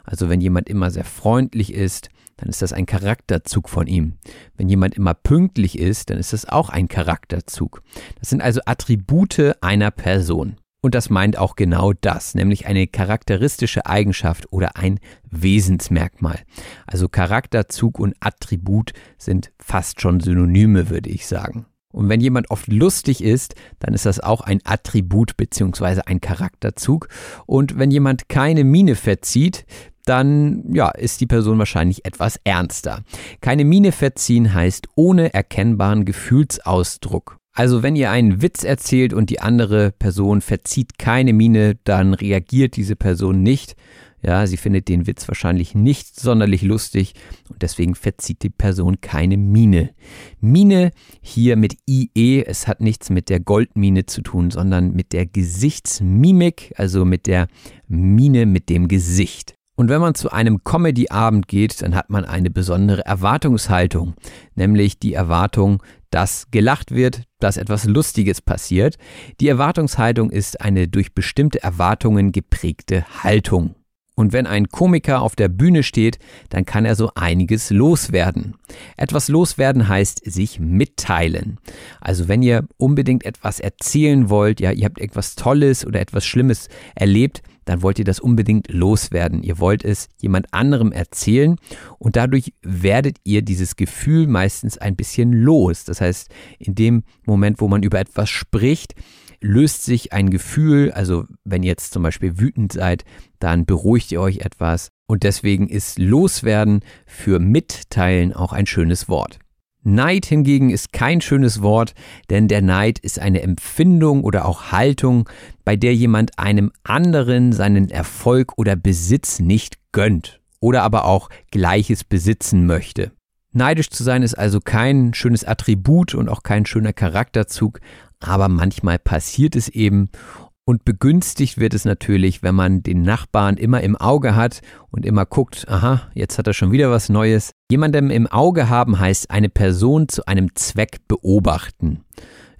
Also wenn jemand immer sehr freundlich ist, dann ist das ein Charakterzug von ihm. Wenn jemand immer pünktlich ist, dann ist das auch ein Charakterzug. Das sind also Attribute einer Person. Und das meint auch genau das, nämlich eine charakteristische Eigenschaft oder ein Wesensmerkmal. Also Charakterzug und Attribut sind fast schon Synonyme, würde ich sagen. Und wenn jemand oft lustig ist, dann ist das auch ein Attribut beziehungsweise ein Charakterzug. Und wenn jemand keine Miene verzieht, dann ja, ist die Person wahrscheinlich etwas ernster. Keine Miene verziehen heißt ohne erkennbaren Gefühlsausdruck. Also wenn ihr einen Witz erzählt und die andere Person verzieht keine Miene, dann reagiert diese Person nicht. Ja, sie findet den Witz wahrscheinlich nicht sonderlich lustig und deswegen verzieht die Person keine Miene. Mine hier mit IE, es hat nichts mit der Goldmine zu tun, sondern mit der Gesichtsmimik, also mit der Mine mit dem Gesicht. Und wenn man zu einem Comedy-Abend geht, dann hat man eine besondere Erwartungshaltung, nämlich die Erwartung, dass gelacht wird, dass etwas Lustiges passiert. Die Erwartungshaltung ist eine durch bestimmte Erwartungen geprägte Haltung. Und wenn ein Komiker auf der Bühne steht, dann kann er so einiges loswerden. Etwas loswerden heißt sich mitteilen. Also wenn ihr unbedingt etwas erzählen wollt, ja, ihr habt etwas Tolles oder etwas Schlimmes erlebt, dann wollt ihr das unbedingt loswerden. Ihr wollt es jemand anderem erzählen und dadurch werdet ihr dieses Gefühl meistens ein bisschen los. Das heißt, in dem Moment, wo man über etwas spricht, löst sich ein Gefühl, also wenn ihr jetzt zum Beispiel wütend seid, dann beruhigt ihr euch etwas und deswegen ist Loswerden für Mitteilen auch ein schönes Wort. Neid hingegen ist kein schönes Wort, denn der Neid ist eine Empfindung oder auch Haltung, bei der jemand einem anderen seinen Erfolg oder Besitz nicht gönnt oder aber auch Gleiches besitzen möchte. Neidisch zu sein ist also kein schönes Attribut und auch kein schöner Charakterzug, aber manchmal passiert es eben und begünstigt wird es natürlich, wenn man den Nachbarn immer im Auge hat und immer guckt, aha, jetzt hat er schon wieder was Neues. Jemandem im Auge haben heißt eine Person zu einem Zweck beobachten.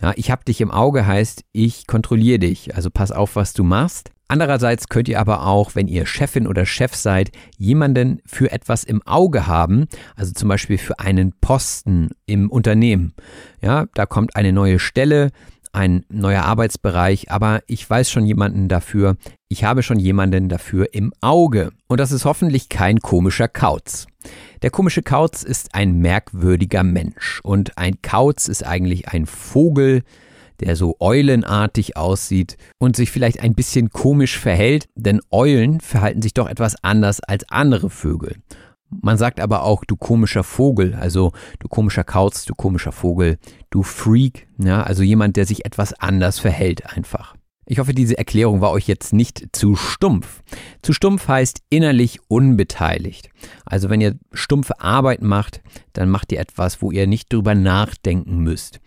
Ja, ich habe dich im Auge heißt, ich kontrolliere dich, also pass auf, was du machst. Andererseits könnt ihr aber auch, wenn ihr Chefin oder Chef seid, jemanden für etwas im Auge haben, also zum Beispiel für einen Posten im Unternehmen. Ja, da kommt eine neue Stelle, ein neuer Arbeitsbereich, aber ich weiß schon jemanden dafür, ich habe schon jemanden dafür im Auge. Und das ist hoffentlich kein komischer Kauz. Der komische Kauz ist ein merkwürdiger Mensch und ein Kauz ist eigentlich ein Vogel, der so eulenartig aussieht und sich vielleicht ein bisschen komisch verhält, denn Eulen verhalten sich doch etwas anders als andere Vögel. Man sagt aber auch, du komischer Vogel, also du komischer Kauz, du komischer Vogel, du Freak, ja, also jemand, der sich etwas anders verhält einfach. Ich hoffe, diese Erklärung war euch jetzt nicht zu stumpf. Zu stumpf heißt innerlich unbeteiligt. Also wenn ihr stumpfe Arbeit macht, dann macht ihr etwas, wo ihr nicht drüber nachdenken müsst.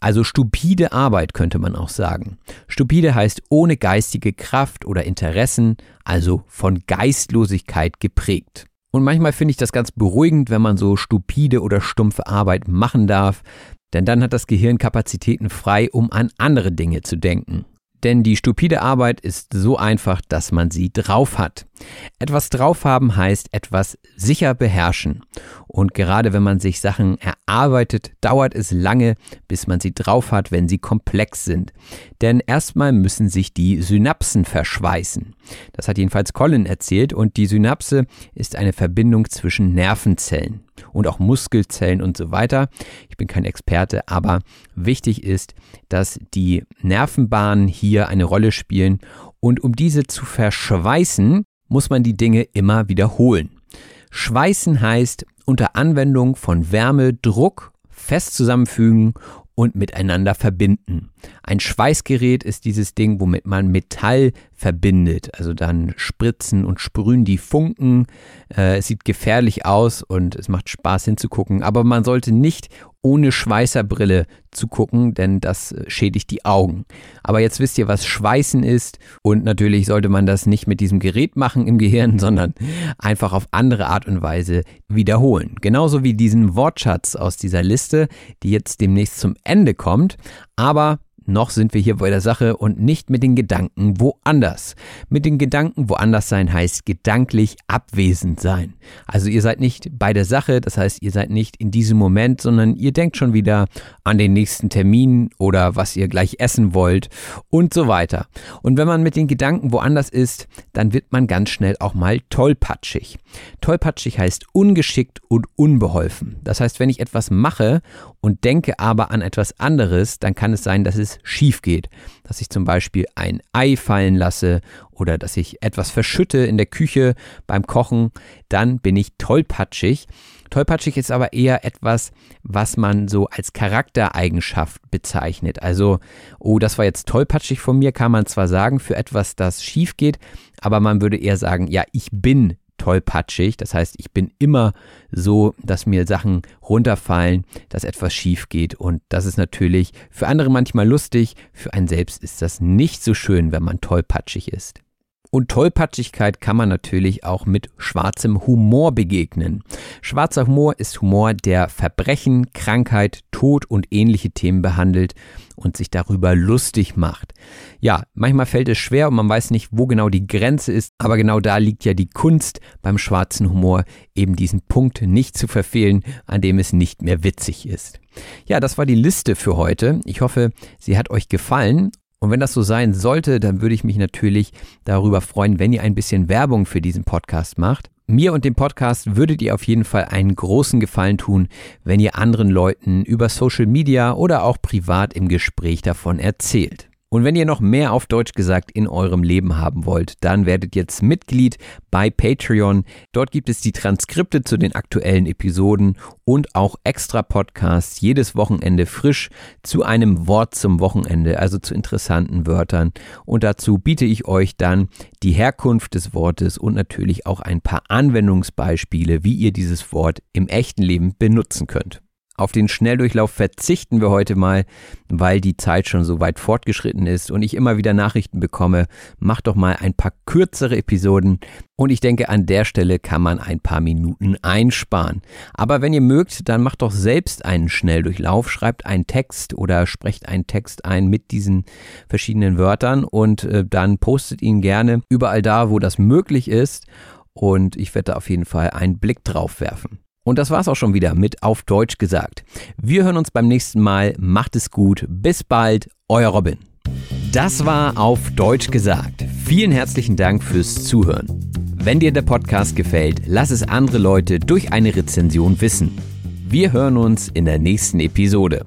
Also stupide Arbeit könnte man auch sagen. Stupide heißt ohne geistige Kraft oder Interessen, also von Geistlosigkeit geprägt. Und manchmal finde ich das ganz beruhigend, wenn man so stupide oder stumpfe Arbeit machen darf, denn dann hat das Gehirn Kapazitäten frei, um an andere Dinge zu denken. Denn die stupide Arbeit ist so einfach, dass man sie drauf hat. Etwas drauf haben heißt etwas sicher beherrschen. Und gerade wenn man sich Sachen erarbeitet, dauert es lange, bis man sie drauf hat, wenn sie komplex sind. Denn erstmal müssen sich die Synapsen verschweißen. Das hat jedenfalls Colin erzählt und die Synapse ist eine Verbindung zwischen Nervenzellen und auch Muskelzellen und so weiter. Ich bin kein Experte, aber wichtig ist, dass die Nervenbahnen hier eine Rolle spielen und um diese zu verschweißen, muss man die Dinge immer wiederholen. Schweißen heißt unter Anwendung von Wärme, Druck fest zusammenfügen und miteinander verbinden. Ein Schweißgerät ist dieses Ding, womit man Metall verbindet. Also dann spritzen und sprühen die Funken. Äh, es sieht gefährlich aus und es macht Spaß hinzugucken. Aber man sollte nicht ohne Schweißerbrille zu gucken, denn das äh, schädigt die Augen. Aber jetzt wisst ihr, was Schweißen ist und natürlich sollte man das nicht mit diesem Gerät machen im Gehirn, (laughs) sondern einfach auf andere Art und Weise wiederholen. Genauso wie diesen Wortschatz aus dieser Liste, die jetzt demnächst zum Ende kommt. Aber noch sind wir hier bei der Sache und nicht mit den Gedanken woanders. Mit den Gedanken woanders sein heißt gedanklich abwesend sein. Also ihr seid nicht bei der Sache, das heißt ihr seid nicht in diesem Moment, sondern ihr denkt schon wieder an den nächsten Termin oder was ihr gleich essen wollt und so weiter. Und wenn man mit den Gedanken woanders ist, dann wird man ganz schnell auch mal tollpatschig. Tollpatschig heißt ungeschickt und unbeholfen. Das heißt, wenn ich etwas mache und denke aber an etwas anderes, dann kann es sein, dass es schief geht. Dass ich zum Beispiel ein Ei fallen lasse oder dass ich etwas verschütte in der Küche beim Kochen, dann bin ich tollpatschig. Tollpatschig ist aber eher etwas, was man so als Charaktereigenschaft bezeichnet. Also, oh, das war jetzt tollpatschig von mir, kann man zwar sagen, für etwas, das schief geht, aber man würde eher sagen, ja, ich bin tollpatschig. Das heißt, ich bin immer so, dass mir Sachen runterfallen, dass etwas schief geht. Und das ist natürlich für andere manchmal lustig. Für einen selbst ist das nicht so schön, wenn man tollpatschig ist. Und Tollpatschigkeit kann man natürlich auch mit schwarzem Humor begegnen. Schwarzer Humor ist Humor, der Verbrechen, Krankheit, Tod und ähnliche Themen behandelt und sich darüber lustig macht. Ja, manchmal fällt es schwer und man weiß nicht, wo genau die Grenze ist, aber genau da liegt ja die Kunst beim schwarzen Humor, eben diesen Punkt nicht zu verfehlen, an dem es nicht mehr witzig ist. Ja, das war die Liste für heute. Ich hoffe, sie hat euch gefallen und wenn das so sein sollte, dann würde ich mich natürlich darüber freuen, wenn ihr ein bisschen Werbung für diesen Podcast macht. Mir und dem Podcast würdet ihr auf jeden Fall einen großen Gefallen tun, wenn ihr anderen Leuten über Social Media oder auch privat im Gespräch davon erzählt. Und wenn ihr noch mehr auf Deutsch gesagt in eurem Leben haben wollt, dann werdet jetzt Mitglied bei Patreon. Dort gibt es die Transkripte zu den aktuellen Episoden und auch extra Podcasts jedes Wochenende frisch zu einem Wort zum Wochenende, also zu interessanten Wörtern. Und dazu biete ich euch dann die Herkunft des Wortes und natürlich auch ein paar Anwendungsbeispiele, wie ihr dieses Wort im echten Leben benutzen könnt. Auf den Schnelldurchlauf verzichten wir heute mal, weil die Zeit schon so weit fortgeschritten ist und ich immer wieder Nachrichten bekomme. Macht doch mal ein paar kürzere Episoden und ich denke, an der Stelle kann man ein paar Minuten einsparen. Aber wenn ihr mögt, dann macht doch selbst einen Schnelldurchlauf, schreibt einen Text oder sprecht einen Text ein mit diesen verschiedenen Wörtern und äh, dann postet ihn gerne überall da, wo das möglich ist. Und ich werde da auf jeden Fall einen Blick drauf werfen. Und das war's auch schon wieder mit Auf Deutsch gesagt. Wir hören uns beim nächsten Mal. Macht es gut. Bis bald. Euer Robin. Das war Auf Deutsch gesagt. Vielen herzlichen Dank fürs Zuhören. Wenn dir der Podcast gefällt, lass es andere Leute durch eine Rezension wissen. Wir hören uns in der nächsten Episode.